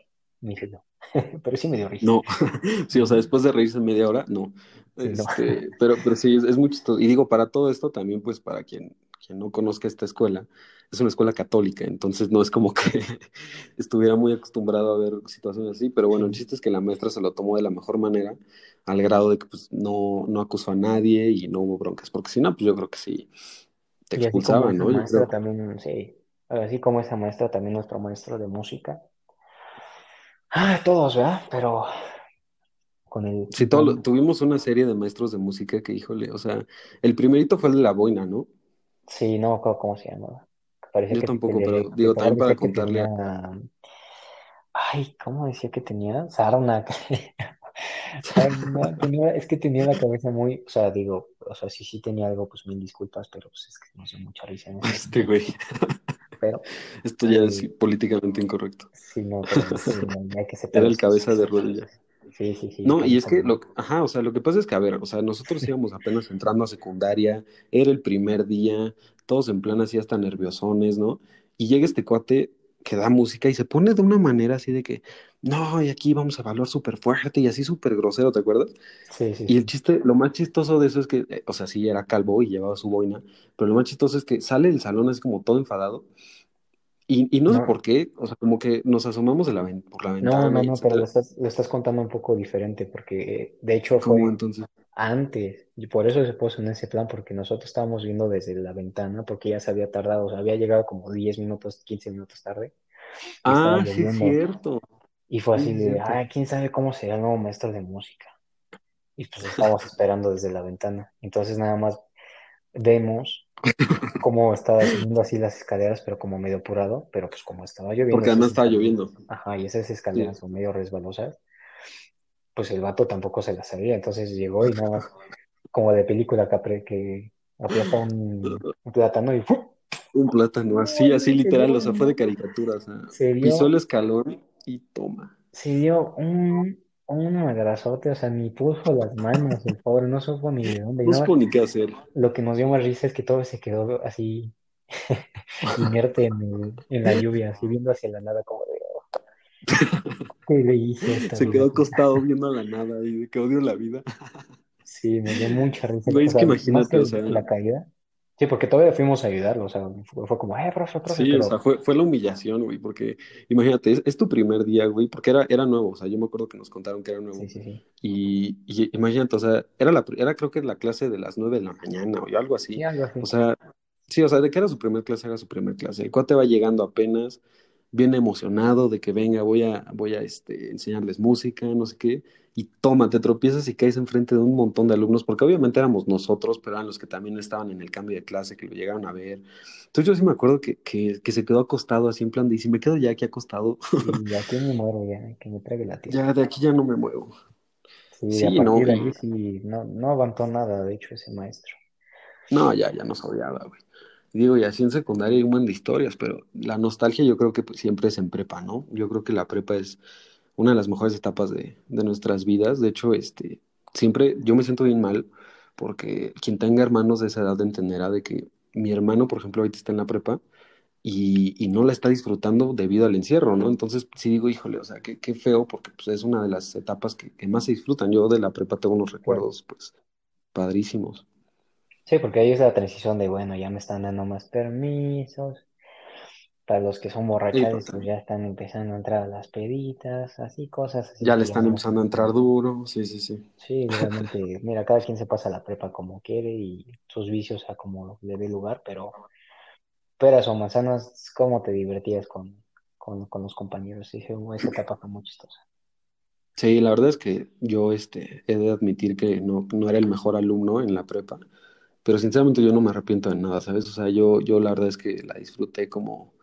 Me dice no, pero sí me dio risa. No, sí, o sea, después de reírse media hora, no. Este, pero, pero sí, es, es muy chistoso. Y digo, para todo esto también, pues para quien, quien no conozca esta escuela, es una escuela católica, entonces no es como que estuviera muy acostumbrado a ver situaciones así, pero bueno, el chiste es que la maestra se lo tomó de la mejor manera, al grado de que pues no, no acusó a nadie y no hubo broncas, porque si no, pues yo creo que sí te Y así como expulsaban, esa ¿no? Maestra creo. también, sí, así como esa maestra también nuestro maestro de música. Ah, todos, ¿verdad? Pero con el... Sí, todo tuvimos una serie de maestros de música que, híjole, o sea, el primerito fue el de la boina, ¿no? Sí, no me acuerdo cómo se llamaba. Yo que, tampoco, pero digo, también para contarle tenía... Ay, ¿cómo decía que tenía? Sarna. Ay, no, tenía- es que tenía la cabeza muy... O sea, digo, o sea, sí, sí tenía algo, pues mil disculpas, pero pues es que no sé mucha risa en eso. Este güey. Esto ya es políticamente incorrecto. sí, no, pero sí, no, hay que Era el cabeza de rodillas. Sí, sí, sí. No, y es que, lo, ajá, o sea, lo que pasa es que, a ver, o sea, nosotros íbamos apenas entrando a secundaria, era el primer día, todos en plan así hasta nerviosones, ¿no? Y llega este cuate que da música y se pone de una manera así de que, no, y aquí vamos a evaluar súper fuerte y así súper grosero, ¿te acuerdas? Sí, sí, Y el chiste, lo más chistoso de eso es que, eh, o sea, sí era calvo y llevaba su boina, pero lo más chistoso es que sale del salón así como todo enfadado. Y, y no, sé por qué, o sea, como que nos asomamos de la, por la ventana. No, no, no, pero lo estás, lo estás contando un poco diferente, porque eh, de hecho fue ¿Cómo entonces? Antes, y por eso se puso en ese plan, porque nosotros estábamos viendo desde la ventana, porque ya se había tardado, o sea, había llegado como 10 minutos, 15 minutos tarde, Ah, sí, es cierto. y fue Sí, así de, ah, quién sabe cómo será el nuevo maestro de música. Y pues estábamos esperando desde la ventana. Entonces nada más vemos cómo estaba subiendo así las escaleras, pero como medio apurado, pero pues como estaba lloviendo, Porque además estaba lloviendo. Ajá, y esas escaleras son medio resbalosas, pues el vato tampoco se las sabía, entonces llegó y nada más, como de película que, que aprieta un, un plátano y ¡fu! Un plátano, así, así literal, o sea, fue de caricatura, o sea, Se dio- pisó el escalón y toma. se dio un, un madrazote, o sea, ni puso las manos, el pobre, no supo ni de dónde. No supo ni qué hacer. Lo que nos dio más risa es que todo se quedó así inerte en, el- en la lluvia, así viendo hacia la nada como de "Oh, ¿qué le hice esta Se vida?". quedó acostado viendo a la nada y que odio la vida. Sí, me dio mucha risa. Güey, es que imagínate, o sea- la caída. Sí, porque todavía fuimos a ayudarlo, o sea, fue, fue como, eh, profe, profe, Sí, pero o sea, fue, fue la humillación, güey, porque imagínate, es, es tu primer día, güey, porque era, era nuevo, o sea, yo me acuerdo que nos contaron que era nuevo. sí, sí, sí. Y, y imagínate, o sea, era, la, era creo que la clase de las nueve de la mañana o algo así. Sí, algo así. O sea, sí, o sea, de que era su primer clase, era su primer clase. El cuate va llegando apenas, viene emocionado de que venga, voy a, voy a este, enseñarles música, no sé qué, y toma, te tropiezas y caes enfrente de un montón de alumnos, porque obviamente éramos nosotros, pero eran los que también estaban en el cambio de clase, que lo llegaron a ver. Entonces yo sí me acuerdo que, que, que se quedó acostado así en plan de, y si me quedo ya aquí acostado, Y aquí me muero ya, que me trague la tierra. ya de aquí ya no me muevo. Sí, Sí, a partir no, de y- ahí sí, no, no aguantó nada, de hecho, ese maestro. No, ya, ya nos odiaba, güey. Digo, y así en secundaria hay un buen de historias, pero la nostalgia yo creo que pues, siempre es en prepa, ¿no? Yo creo que la prepa es una de las mejores etapas de, de nuestras vidas. De hecho, este, siempre yo me siento bien mal porque quien tenga hermanos de esa edad entenderá de que mi hermano, por ejemplo, ahorita está en la prepa y, y, no la está disfrutando debido al encierro, ¿no? Entonces sí digo, híjole, o sea, qué, qué feo, porque pues, es una de las etapas que, que, más se disfrutan. Yo de la prepa tengo unos recuerdos, pues, padrísimos. Sí, porque ahí es la transición de, bueno, ya me están dando más permisos. Para los que son borrachales, pues ya están empezando a entrar a las peditas, así, cosas así. Ya le están empezando a entrar duro, sí, sí, sí. Sí, realmente, mira, cada quien se pasa la prepa como quiere y sus vicios a como le dé lugar, pero peras o manzanas, ¿cómo te divertías con, con, con los compañeros? Sí, esa etapa fue muy chistosa. Sí, la verdad es que yo este, he de admitir que no, no era el mejor alumno en la prepa, pero sinceramente yo no me arrepiento de nada, ¿sabes? O sea, yo, yo la verdad es que la disfruté como,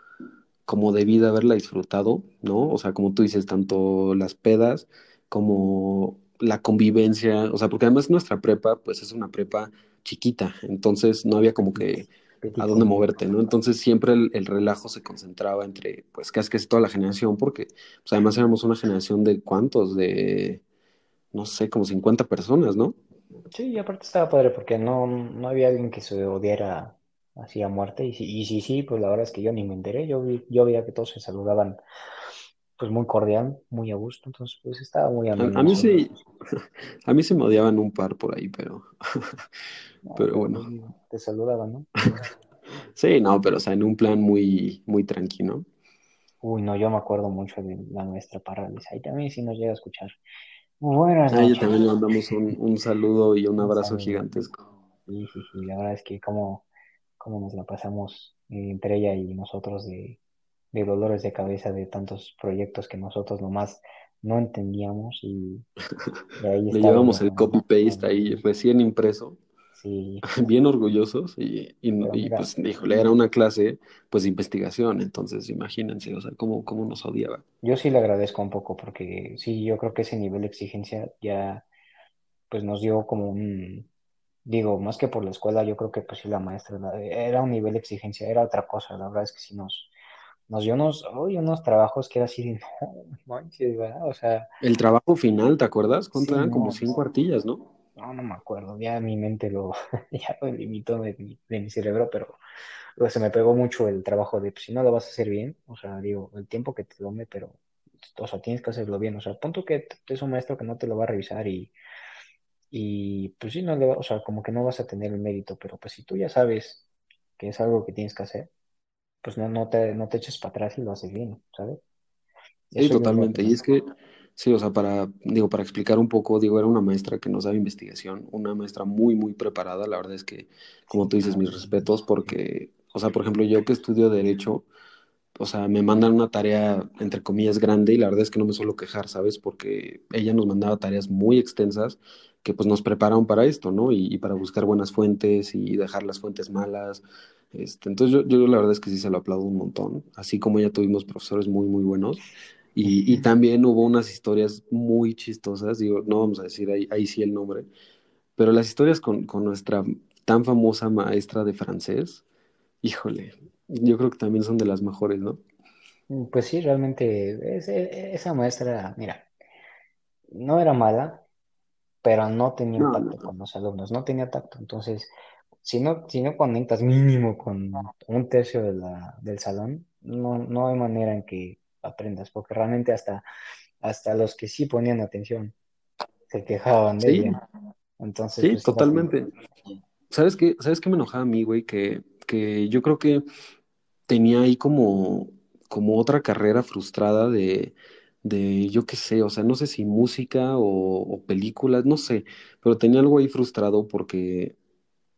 como debí de haberla disfrutado, ¿no? O sea, como tú dices, tanto las pedas como la convivencia, o sea, porque además nuestra prepa, pues es una prepa chiquita, entonces no había como que a dónde moverte, ¿no? Entonces siempre el, el, relajo se concentraba entre, pues casi casi toda la generación, porque pues, además éramos una generación de cuántos, de, no sé, como 50 personas, ¿no? Sí, y aparte estaba padre porque no, no había alguien que se odiara así a muerte, y sí, y sí, sí, pues la verdad es que yo ni me enteré, yo, vi, yo veía que todos se saludaban pues muy cordial, muy a gusto, entonces pues estaba muy ameno. A, a mí sí, a mí se me odiaban un par por ahí, pero... pero bueno. Te saludaban, ¿no? sí, no, pero o sea, en un plan muy, muy tranquilo. Uy, no, yo me acuerdo mucho de la nuestra parálisis. Ahí también sí nos llega a escuchar. Buenas noches. A ella también le mandamos un, un saludo y un abrazo gigantesco. Sí, sí, sí, la verdad es que como, como nos la pasamos entre ella y nosotros de, de dolores de cabeza de tantos proyectos que nosotros nomás no entendíamos y, y ahí Le llevamos el copy-paste ahí recién impreso. Sí. Bien orgullosos y, y, y pues, híjole, era una clase pues de investigación, entonces imagínense, o sea, cómo, cómo nos odiaba. Yo sí le agradezco un poco porque sí, yo creo que ese nivel de exigencia ya pues nos dio como un, digo, más que por la escuela, yo creo que pues sí la maestra, era un nivel de exigencia, era otra cosa, la verdad es que sí nos, nos dio unos, uy, unos trabajos que era así de, no, manches, ¿verdad? O sea... El trabajo final, ¿te acuerdas? ¿Cuánto sí, eran? No, como cinco artillas, ¿no? No, no me acuerdo, ya mi mente lo, ya lo limitó de, mi, de mi cerebro, pero pues, se me pegó mucho el trabajo de, pues, si no lo vas a hacer bien, o sea, digo, el tiempo que te tome, pero, o sea, tienes que hacerlo bien, o sea, punto que es un maestro que no te lo va a revisar y, y pues sí, no le va, o sea, como que no vas a tener el mérito, pero pues si tú ya sabes que es algo que tienes que hacer, pues no, no, te, no te eches para atrás y lo haces bien, ¿sabes? Sí, Eso totalmente. Y es que, sí, o sea, para, digo, para explicar un poco, digo, era una maestra que nos daba investigación, una maestra muy, muy preparada. La verdad es que, como tú dices, mis respetos, porque, o sea, por ejemplo, yo que estudio Derecho, o sea, me mandan una tarea, entre comillas, grande y la verdad es que no me suelo quejar, ¿sabes? Porque ella nos mandaba tareas muy extensas que pues nos prepararon para esto, ¿no? Y, y para buscar buenas fuentes y dejar las fuentes malas. Este, entonces yo, yo la verdad es que sí se lo aplaudo un montón, así como ya tuvimos profesores muy, muy buenos. Y, y, también hubo unas historias muy chistosas, digo, no vamos a decir ahí, ahí sí el nombre, pero las historias con, con, nuestra tan famosa maestra de francés, híjole, yo creo que también son de las mejores, ¿no? Pues sí, realmente es, esa maestra, mira, no era mala, pero no tenía no, tacto no. con los alumnos, no tenía tacto, entonces si no, si no conectas mínimo con un tercio de la, del salón, no, no hay manera en que aprendas, porque realmente hasta, hasta los que sí ponían atención se quejaban de sí. ella. Entonces, sí, pues, totalmente. ¿Sabes qué? ¿Sabes qué me enojaba a mí, güey? Que, que yo creo que tenía ahí como, como otra carrera frustrada de, de, yo qué sé, o sea, no sé si música o, o películas, no sé, pero tenía algo ahí frustrado porque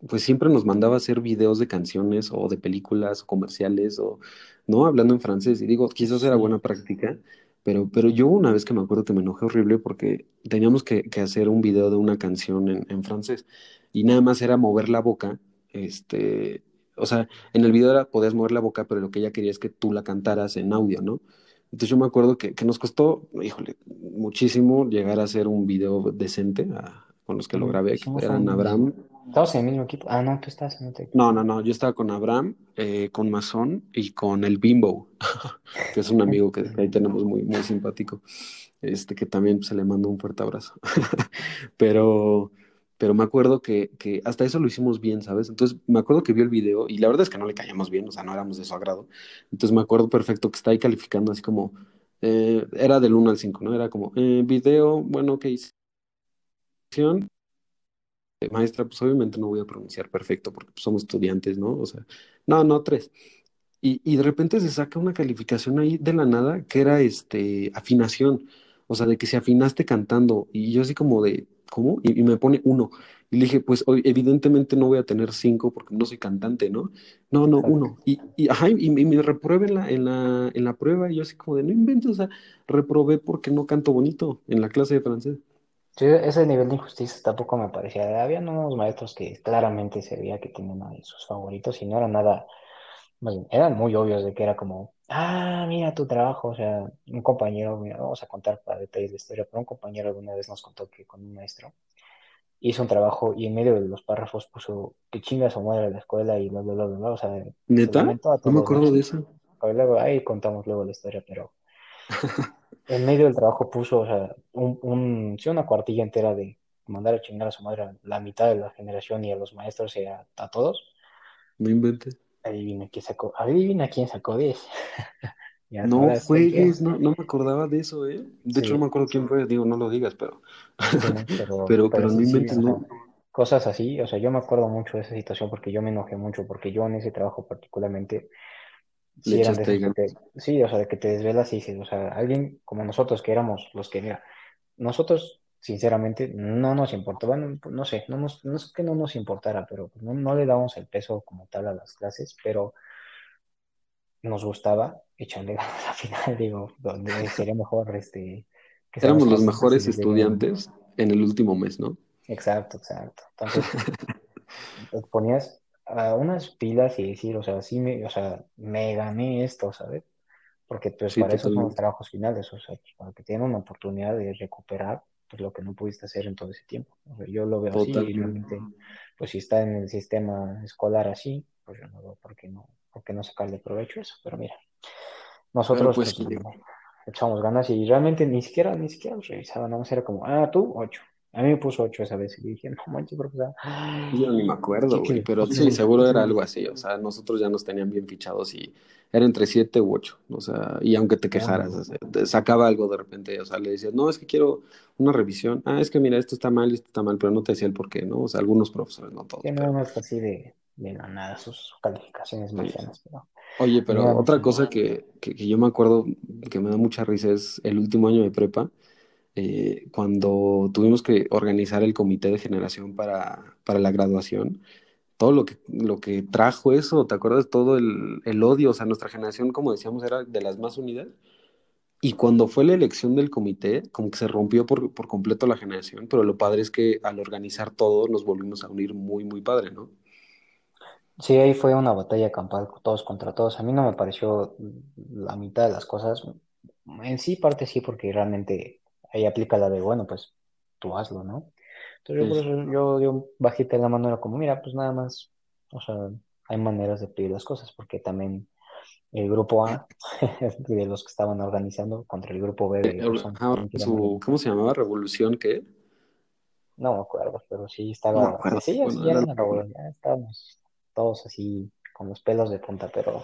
pues siempre nos mandaba hacer videos de canciones o de películas o comerciales o, ¿no? Hablando en francés. Y digo, quizás era buena práctica, pero, pero yo una vez que me acuerdo que me enojé horrible porque teníamos que, que hacer un video de una canción en, en, francés y nada más era mover la boca, este, o sea, en el video era, podías mover la boca, pero lo que ella quería es que tú la cantaras en audio, ¿no? Entonces yo me acuerdo que, que nos costó, híjole, muchísimo llegar a hacer un video decente a, con los que lo grabé, que eran Abraham, ¿Estabas en el mismo equipo? Ah, no, tú estás en otro equipo. No, no, no, yo estaba con Abraham, eh, con Mazón y con el Bimbo, que es un amigo que, ahí tenemos muy, muy simpático, este, que también se le manda un fuerte abrazo. pero, pero me acuerdo que, que, hasta eso lo hicimos bien, ¿sabes? Entonces me acuerdo que vio el video y la verdad es que no le caíamos bien, o sea, no éramos de su agrado. Entonces me acuerdo perfecto que está ahí calificando así como, eh, era del 1 al 5, ¿no? Era como, eh, video, bueno, ok. Maestra, pues obviamente no voy a pronunciar perfecto porque pues, somos estudiantes, ¿no? O sea, no, no, tres. Y, y de repente se saca una calificación ahí de la nada que era este afinación, o sea, de que se afinaste cantando. Y yo así como de, ¿cómo? Y, me pone uno. Y le dije, pues hoy evidentemente no voy a tener cinco porque no soy cantante, ¿no? No, no, uno. Y, y, ajá, y, me reprobé en la, en, la, en la prueba y yo así como de, no inventes, o sea, reprobé porque no canto bonito en la clase de francés. Sí, ese nivel de injusticia tampoco me parecía. Había unos maestros que claramente se veía que tenían a sus favoritos y no era nada, eran muy obvios de que era como, ah, mira tu trabajo, o sea, un compañero, mira, vamos a contar para detalles de historia, pero un compañero alguna vez nos contó que con un maestro hizo un trabajo y en medio de los párrafos puso que chinga su madre la escuela y bla, bla, bla, bla, o sea, ¿neta? No me acuerdo de eso. Luego, ahí contamos luego la historia, pero en medio del trabajo puso, o sea, un, un, sí, una cuartilla entera de mandar a chingar a su madre a la mitad de la generación y a los maestros y a, a todos. No inventes. Adivina quién sacó, adivina quién sacó 10. no juegues, no, no me acordaba de eso, ¿eh? De hecho, no me acuerdo quién fue, digo, no lo digas, pero. pero, pero, pero, no inventes, ¿no? Cosas así, o sea, yo me acuerdo mucho de esa situación porque yo me enojé mucho, porque yo en ese trabajo particularmente. Sí, eran de sí, o sea, de que te desvelas y dices, o sea, alguien como nosotros que éramos los que, mira, nosotros sinceramente no nos importó, bueno, no sé, no, nos, no es que no nos importara, pero no, no le dábamos el peso como tal a las clases, pero nos gustaba echarle ganas al final, digo, donde sería mejor este... Que Éramos los mejores estudiantes en el último mes, ¿no? Exacto, exacto. Entonces, ponías a unas pilas y decir, o sea, sí me, o sea, me gané esto, ¿sabes? Porque pues para eso son los trabajos finales, o sea, para que tengan una oportunidad de recuperar pues, lo que no pudiste hacer en todo ese tiempo. yo lo veo así y realmente, pues si está en el sistema escolar así, pues yo no veo por qué no, por qué no sacarle provecho a eso. Pero mira, nosotros pues, pues echamos ganas y realmente ni siquiera, ni siquiera revisaban, nada más era como, ah, tú, ocho. A mí me puso ocho esa vez y dije, no manches, profesor. Yo ni me acuerdo, güey, pero sí, seguro era algo así. O sea, nosotros ya nos tenían bien fichados y era entre siete u ocho. O sea, y aunque te quejaras, sacaba algo de repente. O sea, le decías, no, es que quiero una revisión. Ah, es que mira, esto está mal y esto está mal, pero no te decía el por qué, ¿no? O sea, algunos profesores, no todos. Que no, es así de, de nada sus calificaciones marcianas, pero. Oye, pero otra cosa que, que, que yo me acuerdo que me da mucha risa es el último año de prepa eh, cuando tuvimos que organizar el comité de generación para, para la graduación, todo lo que, lo que trajo eso, ¿te acuerdas? Todo el, el, odio, o sea, nuestra generación, como decíamos, era de las más unidas. Y cuando fue la elección del comité, como que se rompió por, por completo la generación, pero lo padre es que al organizar todo nos volvimos a unir muy, muy padre, ¿no? Sí, ahí fue una batalla campal, todos contra todos. A mí no me pareció la mitad de las cosas. En sí, parte sí, porque realmente ahí aplica la de, bueno, pues tú hazlo, ¿no? Entonces yo, yo, bajita la mano era como, mira, pues nada más, o sea, hay maneras de pedir las cosas, porque también el grupo A, de los que estaban organizando, contra el grupo B. De eh, ah, ¿Cómo se llamaba? ¿Revolución qué? No me acuerdo, pero sí estaba. sí, ya, ya estábamos todos así con los pelos de punta, pero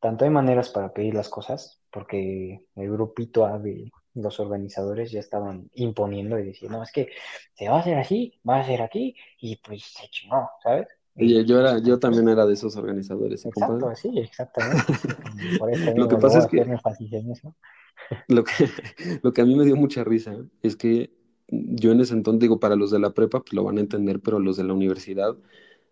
tanto hay maneras para pedir las cosas, porque el grupito A de los organizadores ya estaban imponiendo y diciendo, no, es que se va a hacer así, va a ser aquí, y pues se chingó, ¿sabes? Y yo, era, yo también era de esos organizadores. Exacto, sí, exactamente. Por eso lo que pasa es que, lo que lo que a mí me dio mucha risa es que yo en ese entonces digo, para los de la prepa, pues lo van a entender, pero los de la universidad,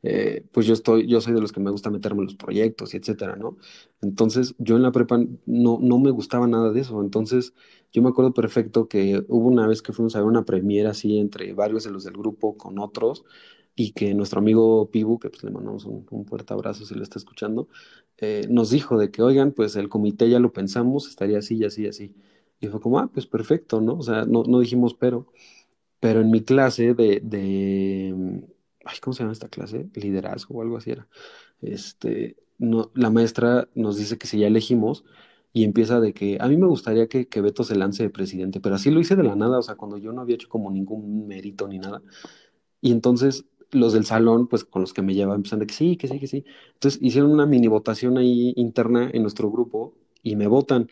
eh, pues yo estoy, yo soy de los que me gusta meterme en los proyectos y etcétera, ¿no? Entonces, yo en la prepa no, no me gustaba nada de eso. Entonces, yo me acuerdo perfecto que hubo una vez que fuimos a ver una premiera así entre varios de los del grupo con otros y que nuestro amigo Pibu, que pues le mandamos un, un fuerte abrazo si lo está escuchando, eh, nos dijo de que, oigan, pues el comité ya lo pensamos, estaría así así así. Y fue como, ah, pues perfecto, ¿no? O sea, no, no dijimos pero, pero en mi clase de ay, ¿cómo se llama esta clase? Liderazgo o algo así era. Este, no, la maestra nos dice que si ya elegimos y empieza de que a mí me gustaría que, que Beto se lance de presidente, pero así lo hice de la nada, o sea, cuando yo no había hecho como ningún mérito ni nada. Y entonces los del salón, pues con los que me llevaban, empezaron de que sí, que sí, que sí. Entonces hicieron una mini votación ahí interna en nuestro grupo y me votan.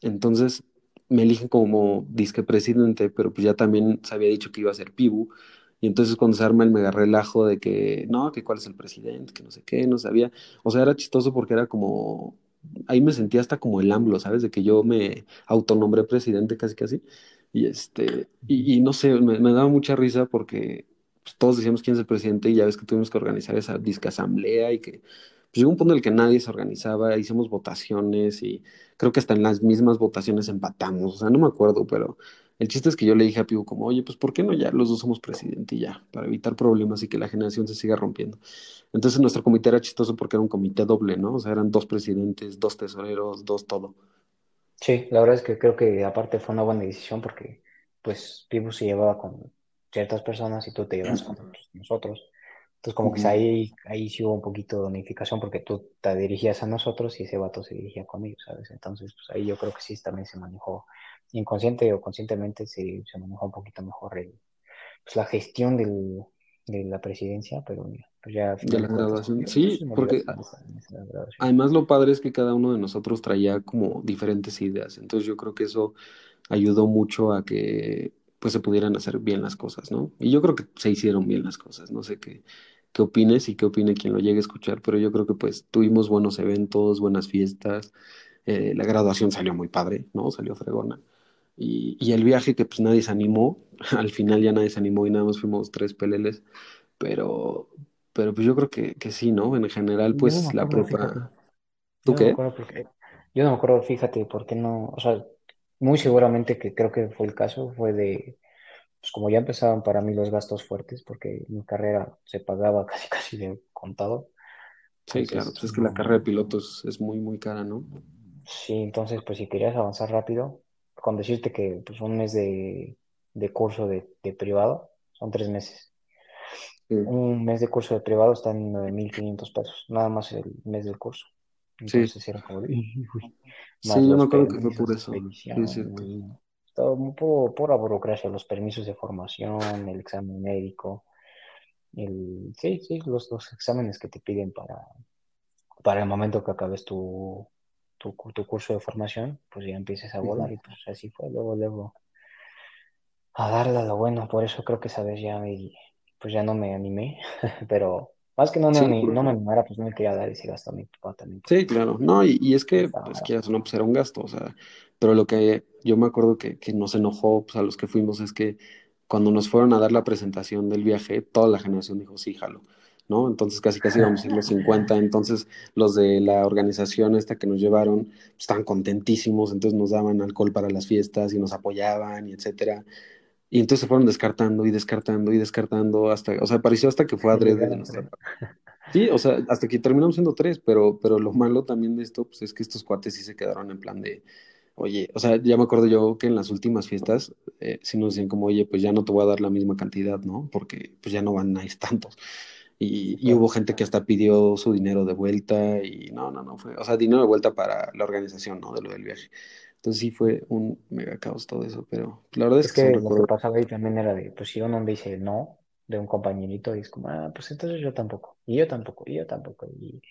Entonces me eligen como disque presidente, pero pues ya también se había dicho que iba a ser Pibu. Y entonces cuando se arma el mega relajo de que no, que cuál es el presidente, que no sé qué, no sabía. O sea, era chistoso porque era como, ahí me sentía hasta como el AMLO, ¿sabes? De que yo me autonombré presidente casi casi. Y este, y, no sé, me, daba mucha risa porque pues, todos decíamos quién es el presidente y ya ves que tuvimos que organizar esa disca asamblea y que pues llegó un punto en el que nadie se organizaba, hicimos votaciones y creo que hasta en las mismas votaciones empatamos, o sea, no me acuerdo, pero el chiste es que yo le dije a Pivo como, oye, pues ¿por qué no ya los dos somos presidente y ya, para evitar problemas y que la generación se siga rompiendo? Entonces nuestro comité era chistoso porque era un comité doble, ¿no? O sea, eran dos presidentes, dos tesoreros, dos todo. Sí, la verdad es que creo que aparte fue una buena decisión porque pues Pivo se llevaba con ciertas personas y tú te llevas con nosotros. Entonces, como que ahí, ahí sí hubo un poquito de unificación porque tú te dirigías a nosotros y ese vato se dirigía conmigo, ¿sabes? Entonces, pues ahí yo creo que sí también se manejó, inconsciente o conscientemente, se, se manejó un poquito mejor pues, la gestión del, de la presidencia, pero pues ya. De la graduación, sí, porque además lo padre es que cada uno de nosotros traía como diferentes ideas, entonces yo creo que eso ayudó mucho a que pues se pudieran hacer bien las cosas, ¿no? Y yo creo que se hicieron bien las cosas, no sé qué, qué opines y qué opine quien lo llegue a escuchar, pero yo creo que pues tuvimos buenos eventos, buenas fiestas, eh, la graduación salió muy padre, ¿no? Salió fregona. Y, y, el viaje que pues nadie se animó, al final ya nadie se animó y nada más fuimos tres peleles, pero, pero pues yo creo que, que sí, ¿no? En general pues la prepa... ¿Tú qué? yo no me acuerdo, fíjate, por qué no, o sea, muy seguramente que creo que fue el caso, fue de, pues como ya empezaban para mí los gastos fuertes, porque mi carrera se pagaba casi casi de contado. Sí, claro, pues es que la carrera de pilotos es muy, muy cara, ¿no? Sí, entonces, pues si querías avanzar rápido, con decirte que pues un mes de, de curso de, de, privado son tres meses. Un mes de curso de privado está en 9.500 pesos, nada más el mes del curso. Entonces sí. era como Sí, yo me acuerdo que fue por eso. Sí, Todo un poco por la burocracia, los permisos de formación, el examen médico, el, sí, sí, los, los exámenes que te piden para, para el momento que acabes tu, tu, tu curso de formación, pues ya empieces a volar y pues así fue, luego, luego a darle a lo bueno, por eso creo que esa vez ya me, pues ya no me animé, pero más que no, no, no me animara, pues no me quería dar ese gasto a mi papá también. Sí, claro. No, y, y es que, pues que no, pues era un gasto, o sea, pero lo que yo me acuerdo que, que nos enojó pues, a los que fuimos es que cuando nos fueron a dar la presentación del viaje, toda la generación dijo, sí, jalo, ¿no? Entonces casi casi íbamos a ir los 50, entonces los de la organización esta que nos llevaron pues, estaban contentísimos, entonces nos daban alcohol para las fiestas y nos apoyaban y etcétera. Y entonces se fueron descartando y descartando y descartando hasta, o sea, pareció hasta que fue adrede de nuestra parte. Sí, o sea, hasta que terminamos siendo tres, pero, pero lo malo también de esto, pues es que estos cuates sí se quedaron en plan de, oye, o sea, ya me acuerdo yo que en las últimas fiestas eh, sí nos decían como, oye, pues ya no te voy a dar la misma cantidad, ¿no? Porque pues ya no van a tantos. Y, y, hubo gente que hasta pidió su dinero de vuelta y no, no, no fue, o sea, dinero de vuelta para la organización, ¿no? De lo del viaje. Entonces sí fue un mega caos todo eso, pero la verdad es, es que, lo que pasaba ahí también era de, pues si uno dice no de un compañerito y es como, ah, pues entonces yo tampoco, y yo tampoco, y yo tampoco, y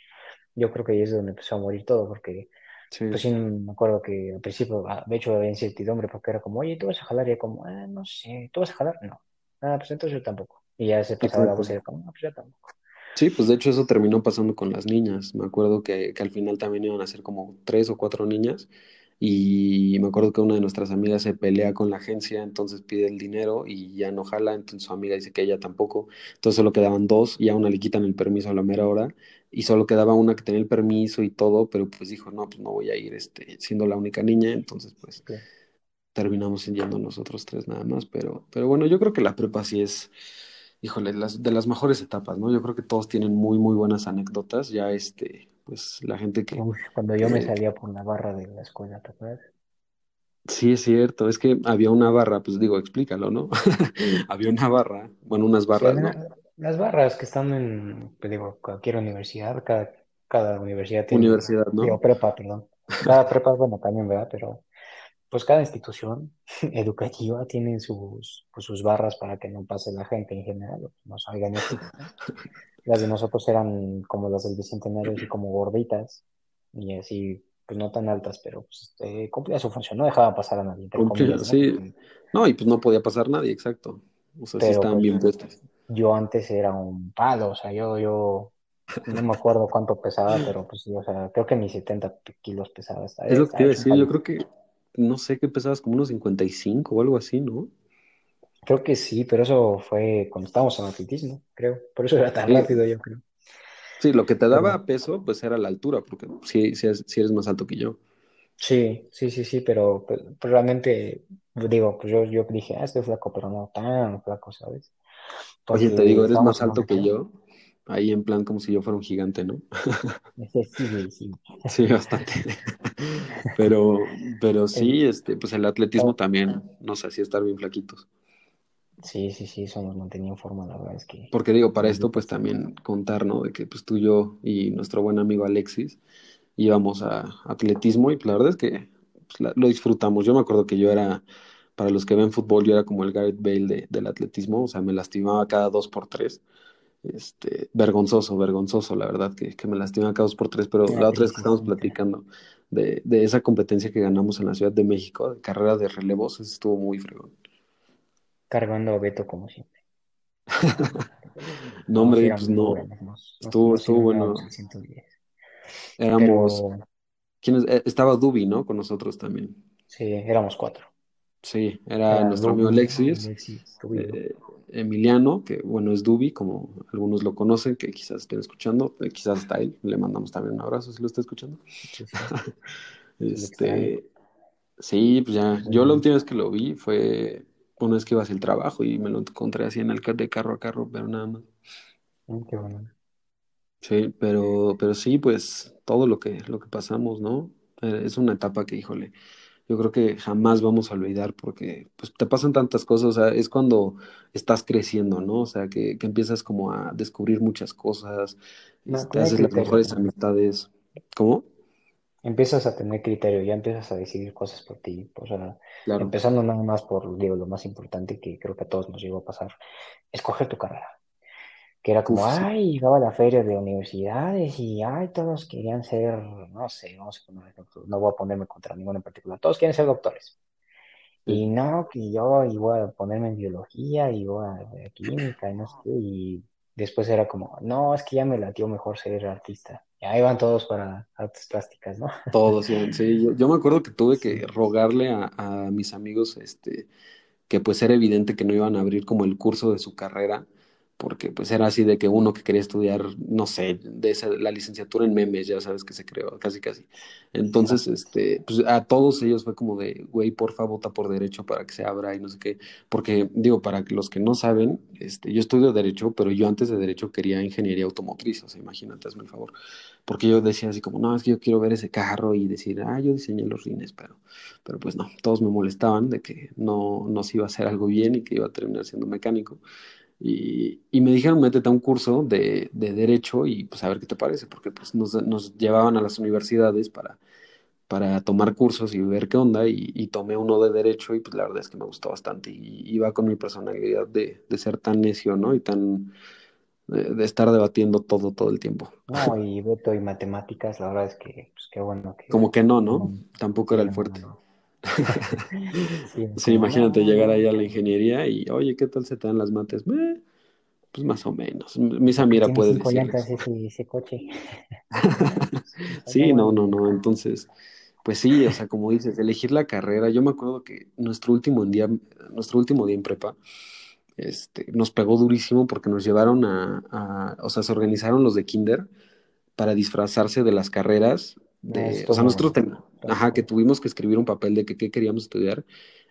yo creo que ahí es donde empezó a morir todo, porque pues sí me acuerdo que al principio, ah, de hecho había incertidumbre porque era como, oye, tú vas a jalar, y yo como, ah, no sé, ¿tú vas a jalar? No, ah, pues entonces yo tampoco, y ya se pasaba la voz y era como, ah, pues yo tampoco. Sí, pues de hecho eso terminó pasando con las niñas. Me acuerdo que, que al final también iban a ser como tres o cuatro niñas y me acuerdo que una de nuestras amigas se pelea con la agencia, entonces pide el dinero y ya no jala, entonces su amiga dice que ella tampoco, entonces solo quedaban dos y a una le quitan el permiso a la mera hora y solo quedaba una que tenía el permiso y todo, pero pues dijo, no, pues no voy a ir este, siendo la única niña, entonces pues terminamos yendo nosotros tres nada más, pero, pero bueno, yo creo que la prepa sí es, híjole, las, de las mejores etapas, ¿no? Yo creo que todos tienen muy, muy buenas anécdotas, ya este pues la gente que... cuando yo me salía por la barra de la escuela, ¿te acuerdas? Sí, es cierto, es que había una barra, pues digo, explícalo, ¿no? había una barra, bueno, unas barras, ¿no? Las barras que están en, pues digo, cualquier universidad, cada, cada universidad tiene... Universidad, ¿no? Digo, prepa, perdón. Cada prepa, bueno, también, ¿verdad? Pero pues cada institución educativa tiene sus, pues, sus barras para que no pase la gente en general, no salgan. Las de nosotros eran como las del Bicentenario, así como gorditas, y así, pues no tan altas, pero pues este, cumplía su función, no dejaba pasar a nadie. Cumplía, sí. ¿no? y pues no podía pasar nadie, exacto. O sea, sí estaban pues, bien puestas. Yo antes era un palo, o sea, yo, yo no me acuerdo cuánto pesaba, pero pues sí, o sea, creo que ni 70 kilos pesaba. es lo que te iba a decir, yo creo que, no sé, qué pesabas como unos 55 o algo así, ¿no? Creo que sí, pero eso fue cuando estábamos en atletismo, creo. Por eso era tan rápido, yo creo. Sí, lo que te daba peso, pues era la altura, porque sí, sí, eres más alto que yo. Sí, sí, sí, sí, pero, pues, realmente, digo, pues yo, yo dije, ah, estoy flaco, pero no tan flaco, ¿sabes? Oye, te digo, eres más alto que yo, ahí en plan como si yo fuera un gigante, ¿no? Sí, sí, sí. Sí, bastante. Pero, pero sí, este, pues el atletismo también nos hacía estar bien flaquitos. Sí, sí, sí, eso nos mantenía en forma, la verdad es que... Porque digo, para esto pues también contar, ¿no? De que pues tú, yo y nuestro buen amigo Alexis íbamos a atletismo y pues la verdad es que pues, lo disfrutamos. Yo me acuerdo que yo era, para los que ven fútbol, yo era como el Gareth Bale del atletismo, o sea, me lastimaba cada dos por tres. Este, vergonzoso, vergonzoso, la verdad, que, que me lastimaba cada dos por tres, pero la otra vez que estamos platicando de, de esa competencia que ganamos en la Ciudad de México, de carrera de relevos, estuvo muy fregón cargando a Beto como siempre. no, hombre, pues no. estuvo, estuvo bueno. Éramos. ¿Quiénes? Eh, estaba Dubi, ¿no? Con nosotros también. Sí, éramos cuatro. Sí, era, nuestro amigo Alexis, eh, Emiliano, que bueno, es Dubi, como algunos lo conocen, que quizás estén escuchando, eh, quizás está él, le mandamos también un abrazo si lo está escuchando. este, sí, pues ya, yo la última vez que lo vi fue una vez que iba el trabajo y me lo encontré así en el de carro a carro, pero nada más. Mm, qué bueno. Sí, pero, pero sí, pues todo lo que, lo que pasamos, ¿no? Eh, es una etapa que, híjole, yo creo que jamás vamos a olvidar porque pues te pasan tantas cosas, o sea, es cuando estás creciendo, ¿no? O sea, que, que empiezas como a descubrir muchas cosas, te este, haces las mejores amistades. ¿Cómo? Empiezas a tener criterio, ya empiezas a decidir cosas por ti, o sea, empezando nada más por, digo, lo más importante que creo que a todos nos llegó a pasar, escoger tu carrera. Que era como, ay, llegaba a la feria de universidades y, ay, todos querían ser, no sé, no sé, no voy a ponerme contra ninguno en particular, todos quieren ser doctores. Y no, que yo iba a ponerme en biología y voy a química y no sé y después era como, no, es que ya me latió mejor ser artista. Y ahí van todos para artes plásticas, ¿no? Todos, sí. Yo, me acuerdo que tuve que rogarle a, a, mis amigos este, que pues era evidente que no iban a abrir como el curso de su carrera porque pues era así de que uno que quería estudiar, no sé, de esa, la licenciatura en memes, ya sabes que se creó, casi casi. Entonces, este, pues a todos ellos fue como de, güey, porfa, vota por derecho para que se abra y no sé qué, porque digo, para los que no saben, este, yo estudio derecho, pero yo antes de derecho quería ingeniería automotriz, o sea, imagínate, hazme el favor, porque yo decía así como, no, es que yo quiero ver ese carro y decir, ah, yo diseñé los rines, pero, pero pues no, todos me molestaban de que no, no se iba a hacer algo bien y que iba a terminar siendo mecánico. Y, y, me dijeron, métete a un curso de, de, Derecho y pues a ver qué te parece, porque pues nos, nos, llevaban a las universidades para, para tomar cursos y ver qué onda, y, y, tomé uno de Derecho y pues la verdad es que me gustó bastante, y iba con mi personalidad de, de ser tan necio, ¿no? Y tan... De, estar debatiendo todo, todo el tiempo. No, y Beto y matemáticas, la verdad es que, pues qué bueno que... Como que no, ¿no? Tampoco era el fuerte. sí, imagínate llegar ahí a la ingeniería y, oye, ¿qué tal se te dan las mates? pues más o menos. Misa Mira puede decir. Ese, coche. sí, no, no, no. Entonces, pues sí, o sea, como dices, elegir la carrera. Yo me acuerdo que nuestro último día, nuestro último día en prepa, este, nos pegó durísimo porque nos llevaron a, a, o sea, se organizaron los de Kinder para disfrazarse de las carreras de, o sea, nosotros, ajá, que tuvimos que escribir un papel de que qué queríamos estudiar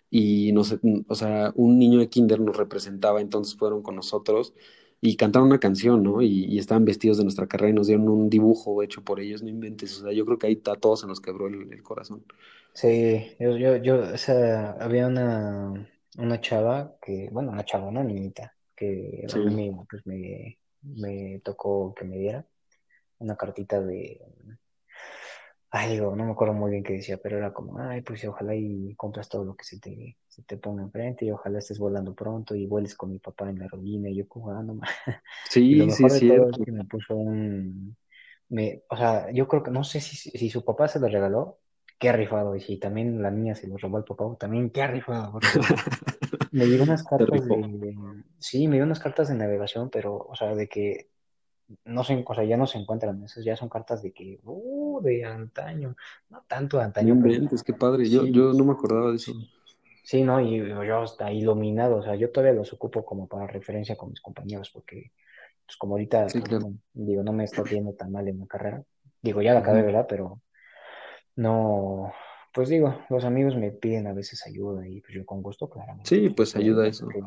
y nos, o sea, un niño de kinder nos representaba, entonces fueron con nosotros y cantaron una canción, ¿no? Y, estaban vestidos de nuestra carrera y nos dieron un dibujo hecho por ellos, no inventes, o sea, yo creo que ahí a todos se nos quebró el, corazón. Sí, yo, yo, yo, o sea, había una, una chava que, bueno, una chava, una niñita, que a mí pues me, me tocó que me diera una cartita de Ay, digo, no me acuerdo muy bien qué decía, pero era como, ay, pues ojalá y compras todo lo que se te, se te ponga enfrente y ojalá estés volando pronto y vueles con mi papá en la ruina y yo jugando. más. y lo Sí, sí, es de todo es cierto. que me puso un, me, o sea, yo creo que, no sé si, si su papá se lo regaló, qué rifado, y si también la niña se lo robó al papá, también qué rifado, porque me dieron unas cartas de, de- sí, me dieron unas cartas de navegación, pero, o sea, de que no se, o sea, ya no se encuentran, esas ya son cartas de que, uh, de antaño, no tanto de No antaño, pero inventes, qué padre. Yo, sí, yo no me acordaba de eso. sí, ¿no? Y yo hasta iluminado, o sea, yo todavía los ocupo como para referencia con mis compañeros, porque, pues como ahorita, Sí, pues, claro. no, digo, no me está yendo tan mal en la carrera, digo, ya la acabé. ¿verdad? Pero no, pues digo, los amigos me piden a veces ayuda y pues yo con gusto, claramente, Sí, pues pues ayuda digo, eso. porque,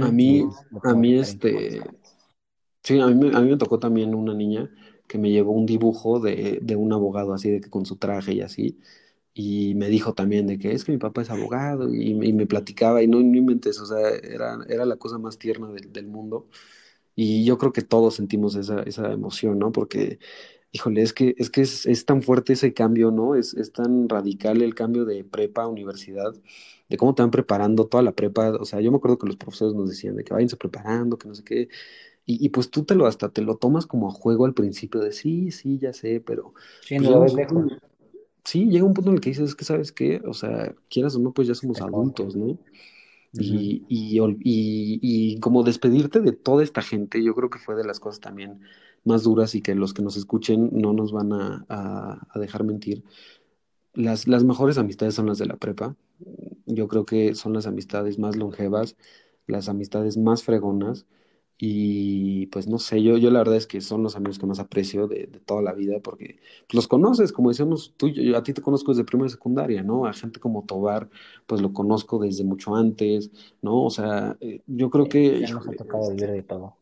A mí, a mí, este. Sí, a mí, a mí me tocó también una niña que me llevó un dibujo de, de un abogado así, de que con su traje y así. Y me dijo también de que es que mi papá es abogado y, y me platicaba y no, no inventes, o sea, era, era la cosa más tierna del, del mundo. Y yo creo que todos sentimos esa, esa emoción, ¿no? Porque, híjole, es que es, que es, es tan fuerte ese cambio, ¿no? Es, es tan radical el cambio de prepa a universidad, de cómo te van preparando toda la prepa. O sea, yo me acuerdo que los profesores nos decían de que váyanse preparando, que no sé qué. Y, y pues tú te lo hasta te lo tomas como a juego al principio de sí, sí, ya sé, pero Sí, pues no llega un punto lejos, en- sí, llega un punto en el que dices, es que sabes qué, o sea, quieras o no, pues ya somos adultos, ¿no? Y, y, y como despedirte de toda esta gente, yo creo que fue de las cosas también más duras y que los que nos escuchen no nos van a, a- a dejar mentir. Las, las mejores amistades son las de la prepa. Yo creo que son las amistades más longevas, las amistades más fregonas. Y pues no sé, yo, yo la verdad es que son los amigos que más aprecio de, de toda la vida porque pues, los conoces, como decíamos tú, yo, a ti te conozco desde primera y secundaria, ¿no? A gente como Tobar, pues lo conozco desde mucho antes, ¿no? O sea, eh, yo creo Sí, que, ya nos ha tocado vivir este, de todo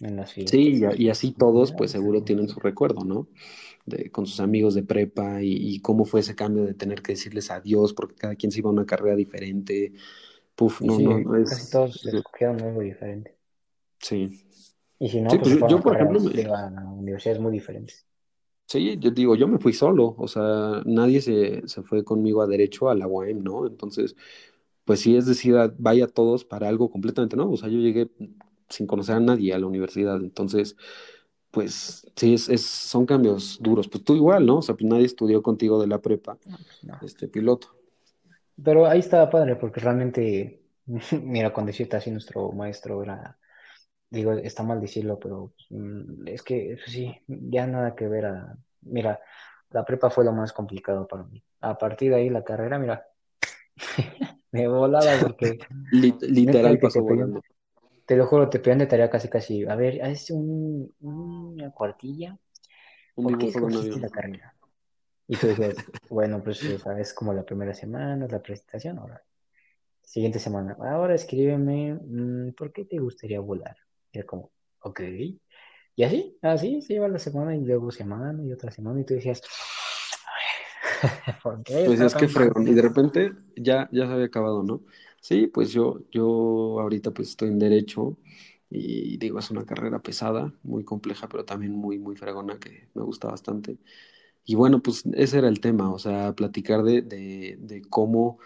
en las sí, fiestas, y, a- y así todos, pues seguro tienen su recuerdo, ¿no? De, con sus amigos de prepa y, y cómo fue ese cambio de tener que decirles adiós porque cada quien se iba a una carrera diferente. Puf, no, sí, no, no casi es, todos escogieron algo diferente. Sí. Y si no, Sí, pues pues yo, por ejemplo, me, a universidades muy diferentes. sí, yo digo, yo me fui solo, o sea, nadie se, se fue conmigo a derecho a la UAM, ¿no? Entonces, pues sí, es decir, vaya todos para algo completamente nuevo, o sea, yo llegué sin conocer a nadie a la universidad, entonces, pues sí, es, es, son cambios duros, pues tú igual, ¿no? O sea, pues nadie estudió contigo de la prepa, pues no. este piloto. Pero ahí estaba padre, porque realmente, mira, con decirte así, nuestro maestro era, digo, está mal decirlo, pero mm, es que pues sí, ya nada que ver a, mira, la prepa fue lo más complicado para mí. A partir de ahí la carrera, mira, me volaba porque literal pasó volando, te lo juro, te pedían de tarea casi casi, a ver, haz un, una cuartilla, un ¿por qué escogiste la carrera? Y tú decías, bueno, pues, o sea, es como la primera semana, es la presentación, ahora. Siguiente semana, ahora escríbeme, mm, ¿por qué te gustaría volar? Y era como, ok. Y así, así se iba la semana y luego semana y otra semana y tú decías, ¿por qué decías qué tan fregón, y de repente ya, ya se había acabado, ¿no? Sí, pues yo, yo ahorita pues estoy en derecho y digo, es una carrera pesada, muy compleja, pero también muy, muy fregona que me gusta bastante. Y bueno, pues ese era el tema, o sea, platicar de, de, de cómo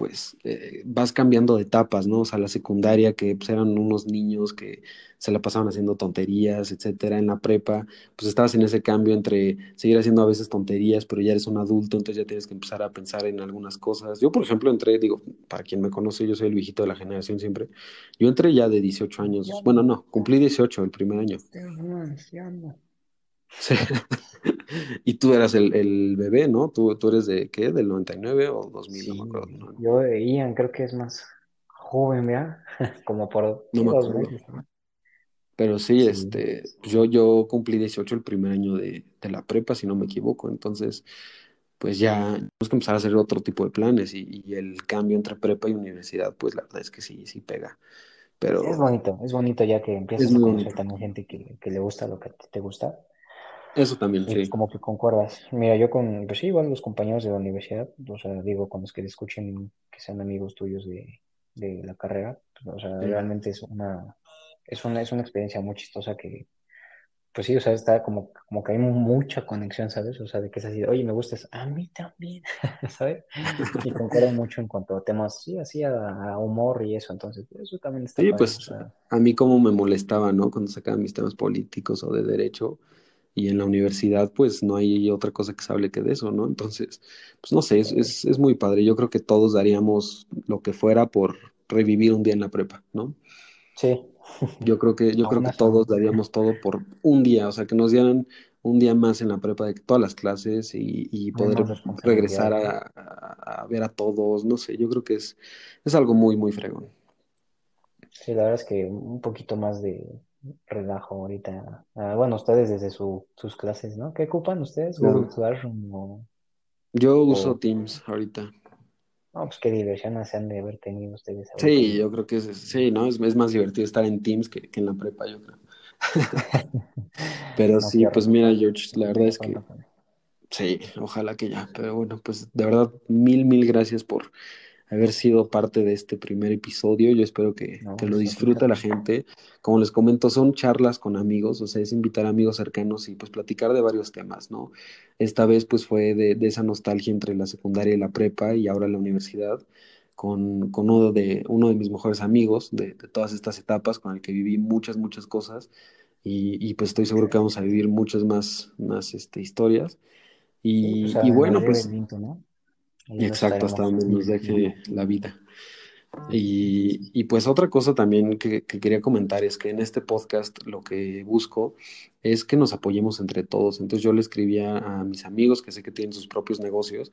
pues eh, vas cambiando de etapas, ¿no? O sea, la secundaria, que pues, eran unos niños que se la pasaban haciendo tonterías, etcétera. En la prepa, pues estabas en ese cambio entre seguir haciendo a veces tonterías, pero ya eres un adulto, entonces ya tienes que empezar a pensar en algunas cosas. Yo, por ejemplo, entré, digo, para quien me conoce, yo soy el viejito de la generación siempre. Yo entré ya de 18 años, bueno, no, cumplí 18 el primer año. Sí. Y tú eras el, el bebé, ¿no? Tú, tú eres de, ¿qué? ¿Del 99 o 2000? No me acuerdo. Sí, No, yo de Ian creo que es más joven, ¿verdad? Como por, no sí, me dos acuerdo. meses, ¿no? Pero sí, Sí, este, pues yo, yo cumplí 18 el primer año de, de la prepa, si no me equivoco. Entonces, pues ya tenemos que empezar a hacer otro tipo de planes y, y el cambio entre prepa y universidad, pues la verdad es que sí, sí pega. es Pero bonito, es bonito ya que es empiezas a conocer también gente que, que le gusta lo que te gusta. Eso también, sí. como que concuerdas. Mira, yo con, pues sí, igual los compañeros de la universidad, o sea, digo, con los que escuchen que sean amigos tuyos de, de la carrera, pues, o sea, Sí. realmente es una, es una, es una experiencia muy chistosa que, pues sí, o sea, está como, como que hay mucha conexión, ¿sabes? O sea, de que es así, oye, me gustas, a mí también, ¿sabes? Y concuerdo mucho en cuanto a temas, sí, así a, humor y eso, entonces, eso también está Sí, pues a mí como me molestaba, ¿no? Cuando sacaban mis temas políticos o de derecho, y en la universidad, pues no hay otra cosa que se hable que de eso, ¿no? Entonces, pues no sé, es, es, es muy padre. Yo creo que todos daríamos lo que fuera por revivir un día en la prepa, ¿no? Sí, yo creo que, yo creo que todos daríamos todo por un día, o sea, que nos dieran un día más en la prepa de todas las clases y, poder regresar a, ver a todos, no sé, yo creo que es, es algo muy, muy fregón. Sí, la verdad es que un poquito más de relajo ahorita. Ah, bueno, ustedes desde su, sus clases, ¿no? ¿Qué ocupan ustedes? ¿Google Classroom Yo uso Teams ahorita. No, pues qué diversión se han de haber tenido ustedes. Sí, yo creo que es, sí, ¿no? Es, más divertido estar en Teams que, en la prepa, yo creo. pero sí, pues mira, George, la verdad es que sí, ojalá que ya, pero bueno, pues de verdad, mil, mil gracias por haber sido parte de este primer episodio. Yo espero que, que lo disfrute la gente. Como les comento, son charlas con amigos, o sea, es invitar a amigos cercanos y pues platicar de varios temas, ¿no? Esta vez pues fue de, de esa nostalgia entre la secundaria y la prepa y ahora la universidad. Con, con, uno, de, uno de mis mejores amigos de, de, todas estas etapas, con el que viví muchas, muchas cosas, y, y, pues estoy seguro que vamos a vivir muchas más, más este, historias. Y, y bueno, pues... ¿no? Exacto, hasta donde nos deje la vida. Y, y, pues otra cosa también que, quería comentar es que en este podcast lo que busco es que nos apoyemos entre todos. Entonces yo le escribía a mis amigos que sé que tienen sus propios negocios,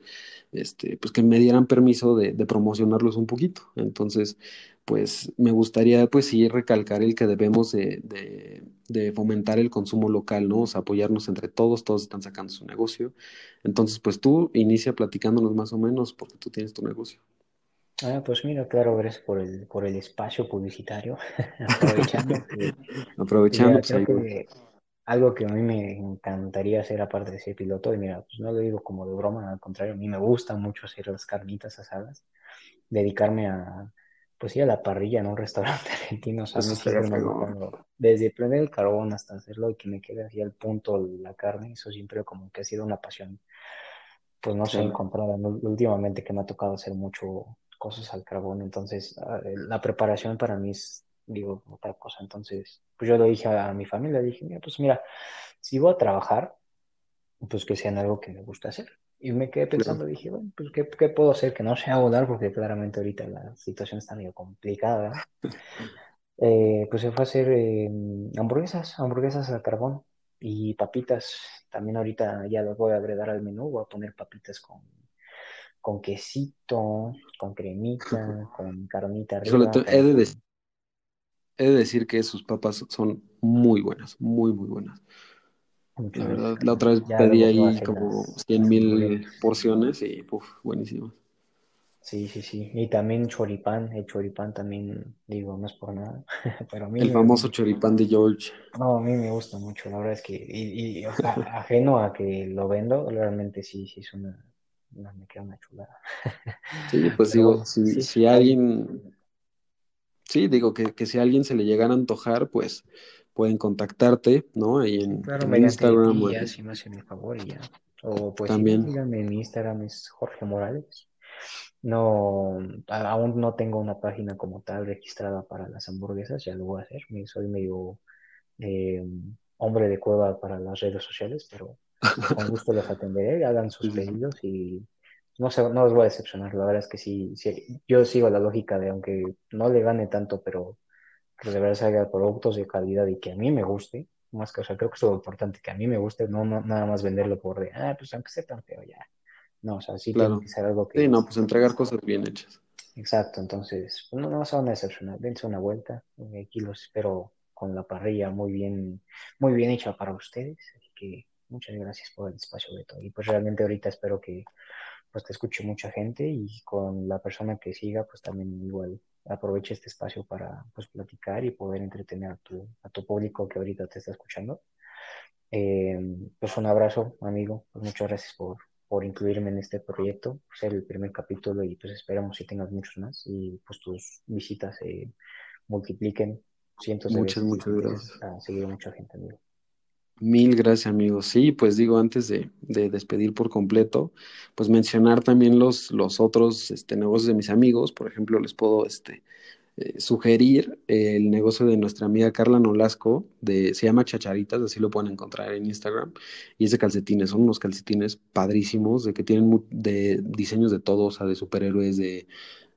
este, pues que me dieran permiso de, de promocionarlos un poquito. Entonces, pues me gustaría pues sí recalcar el que debemos de, de, fomentar el consumo local, ¿no? O sea, apoyarnos entre todos, todos están sacando su negocio. Entonces, pues tú inicia platicándonos más o menos porque tú tienes tu negocio. Ah, pues mira, claro, gracias por el, por el espacio publicitario. Aprovechando que, Aprovechando, pues, algo que a mí me encantaría hacer aparte de ser piloto, y mira, pues no lo digo como de broma, al contrario, a mí me gusta mucho hacer las carnitas asadas, dedicarme a, pues sí, a la parrilla en un restaurante argentino. O sea, desde prender el carbón hasta hacerlo y que me quede así al punto la carne, eso siempre como que ha sido una pasión. Pues no sé, encontrada últimamente que me ha tocado hacer mucho cosas al carbón, entonces ah, eh, la preparación para mí es, digo, otra cosa. Entonces, pues yo lo dije a, mi familia, dije, mira, pues mira, si voy a trabajar, pues que sea algo que me gusta hacer. Y me quedé pensando, dije, bueno, pues ¿qué, ¿qué, puedo hacer que no sea volar? Porque claramente ahorita la situación está medio complicada. Eh, pues se fue a hacer eh, hamburguesas, hamburguesas al carbón y papitas. También ahorita ya las voy a agregar al menú, voy a poner papitas con, con quesito, con cremita, con carnita arriba. he, de decir, he de decir que sus papas son muy buenas, muy, muy buenas la verdad, la otra vez pedí ahí como 100 mil porciones y puf, buenísimo. Sí, sí, sí. Y también choripán, el choripán también, digo, no es por nada, pero a mí... El famoso choripán de George. No, a mí me gusta mucho, la verdad es que, y, ajeno a que lo vendo, realmente sí, sí es una, me queda una chulada. Sí, pues digo, si, si alguien, sí, digo que, que si a alguien se le llegara a antojar, pues pueden contactarte, ¿no? Ahí en, claro, Instagram. ya, si me hacen el favor y ya. O pues también. díganme, mi Instagram es Jorge Morales. No, aún no tengo una página como tal registrada para las hamburguesas, ya lo voy a hacer. Soy medio eh, hombre de cueva para las redes sociales, pero con gusto los atenderé, hagan sus pedidos y no, se, no los voy a decepcionar. La verdad es que sí, sí, yo sigo la lógica de aunque no le gane tanto, pero pues de verdad salga productos de calidad y que a mí me guste, más que, o sea, creo que es lo importante, que a mí me guste, no, no nada más venderlo por de, ah, pues aunque sea tan feo ya. No, o sea, sí tiene que ser algo que... Sí, no, pues entregar cosas bien hechas. Exacto, entonces, pues no, no se van a decepcionar, dense una vuelta, aquí los espero con la parrilla muy bien, muy bien hecha para ustedes, así que muchas gracias por el espacio de todo, y pues realmente ahorita espero que pues te escuche mucha gente y con la persona que siga, pues también igual aproveche este espacio para pues, platicar y poder entretener a tu, a tu público que ahorita te está escuchando. Eh, pues un abrazo, amigo. Pues muchas gracias por, por incluirme en este proyecto, ser el primer capítulo y pues esperamos que tengas muchos más y pues tus visitas se multipliquen cientos de muchas, Muchas, gracias. A seguir mucha gente, amigo. Mil gracias, amigos. Sí, pues digo, antes de, de, despedir por completo, pues mencionar también los, los otros este, negocios de mis amigos. Por ejemplo, les puedo este, eh, sugerir el negocio de nuestra amiga Carla Nolasco, de, se llama Chacharitas, así lo pueden encontrar en Instagram, y es de calcetines, son unos calcetines padrísimos, de que tienen de diseños de todo, o sea, de superhéroes, de,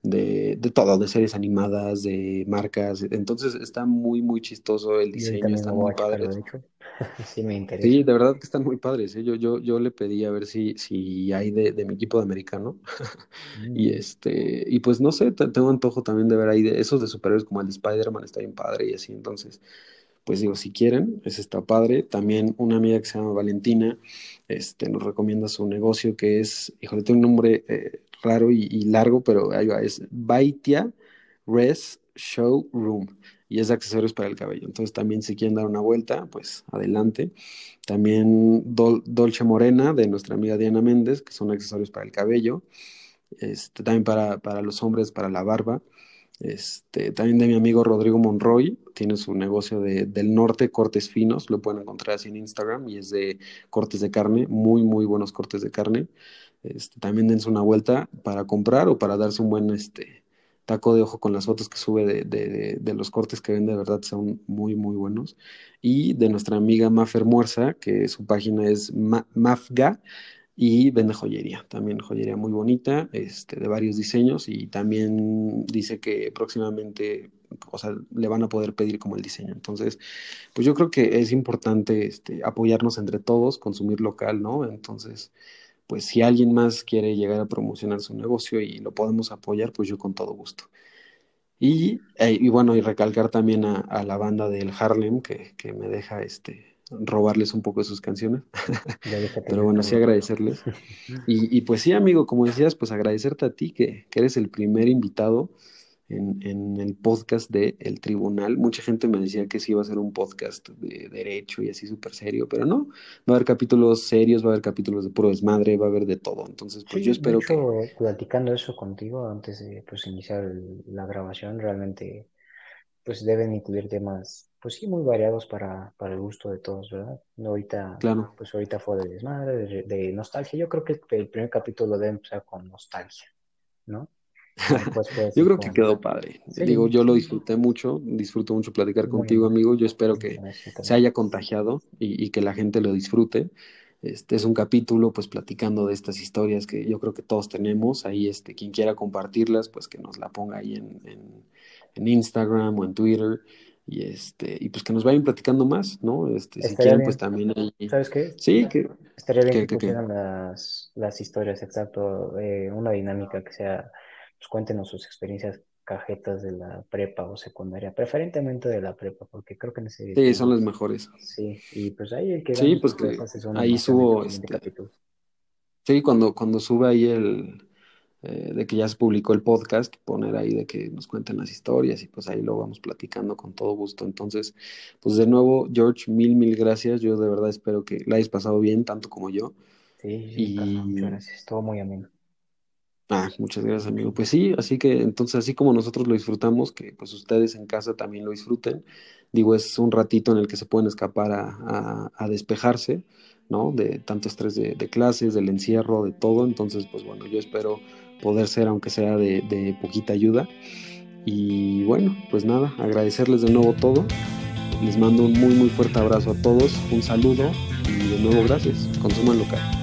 de, de todo, de series animadas, de marcas, entonces está muy, muy chistoso el diseño, está muy padre. sí, me interesa. Sí, de verdad que están muy padres. ¿eh? Yo, yo, yo le pedí a ver si, si hay de, de mi equipo de americano. y mm. este, y pues no sé, tengo antojo también de ver ahí de esos de superhéroes como el de Spider-Man, está bien padre y así. Entonces, pues digo, si quieren, ese está padre. También una amiga que se llama Valentina, este, nos recomienda su negocio que es, híjole, tiene un nombre eh, raro y, largo, pero ahí va, es Baitia Res Showroom y es de accesorios para el cabello. Entonces también si quieren dar una vuelta, pues adelante. También Dolce Morena de nuestra amiga Diana Méndez, que son accesorios para el cabello. Este, también para, para los hombres, para la barba. Este, también de mi amigo Rodrigo Monroy, tiene su negocio de, del norte, cortes finos, lo pueden encontrar así en Instagram y es de cortes de carne, muy, muy buenos cortes de carne. Este, también dense una vuelta para comprar o para darse un buen, este, taco de ojo con las fotos que sube de, de, los cortes que ven, de verdad son muy, muy buenos. Y de nuestra amiga Mafer Muerza, que su página es Mafga y vende joyería, también joyería muy bonita, este, de varios diseños y también dice que próximamente, o sea, le van a poder pedir como el diseño. Entonces, pues yo creo que es importante este, apoyarnos entre todos, consumir local, ¿no? Entonces, pues si alguien más quiere llegar a promocionar su negocio y lo podemos apoyar, pues yo con todo gusto. Y, eh, y bueno, y recalcar también a, la banda del Harlem que, que, me deja este robarles un poco de sus canciones. Pero bueno, sí agradecerles. Y, y, pues sí, amigo, como decías, pues agradecerte a ti que, que eres el primer invitado en, el podcast de El Tribunal. Mucha gente me decía que sí iba a ser un podcast de derecho y así súper serio, pero no. Va a haber capítulos serios, va a haber capítulos de puro desmadre, va a haber de todo. Entonces, pues yo espero que... Platicando eso contigo antes de pues, iniciar la grabación, realmente pues deben incluir temas, pues sí, muy variados para, para el gusto de todos, ¿verdad? Ahorita, claro. pues ahorita fue de desmadre, de, nostalgia. Yo creo que el primer capítulo debe empezar con nostalgia, ¿no? yo creo que quedó padre. Digo, yo lo disfruté mucho, disfruto mucho platicar contigo, amigo. Yo espero que se haya contagiado y, que la gente lo disfrute. Este es un capítulo, pues platicando de estas historias que yo creo que todos tenemos. Ahí, este, quien quiera compartirlas, pues que nos la ponga ahí en, en, Instagram o en Twitter y este y pues que nos vayan platicando más, ¿no? Este, si quieren, pues también ahí. ¿Sabes qué? Sí, que estaría bien que, pusieran las, las historias, exacto, eh, una dinámica que sea pues cuéntenos sus experiencias cajetas de la prepa o secundaria, preferentemente de la prepa, porque creo que ese... Sí, son las mejores. Sí, y pues ahí el que... Sí, pues que ahí subo... Este... Sí, cuando, cuando sube ahí el... Eh, de que ya se publicó el podcast, poner ahí de que nos cuenten las historias y pues ahí lo vamos platicando con todo gusto. Entonces, pues de nuevo, George, mil, mil gracias. Yo de verdad espero que la hayas pasado bien, tanto como yo. Sí, y... muchas gracias. Estuvo muy ameno. Ah, muchas gracias, amigo. Pues sí, así que entonces, así como nosotros lo disfrutamos, que pues ustedes en casa también lo disfruten. Digo, es un ratito en el que se pueden escapar a, a, despejarse, ¿no? De tanto estrés de, de, clases, del encierro, de todo. Entonces, pues bueno, yo espero poder ser, aunque sea de, poquita ayuda. Y bueno, pues nada, agradecerles de nuevo todo. Les mando un muy, muy fuerte abrazo a todos, un saludo y de nuevo gracias. Consuman local.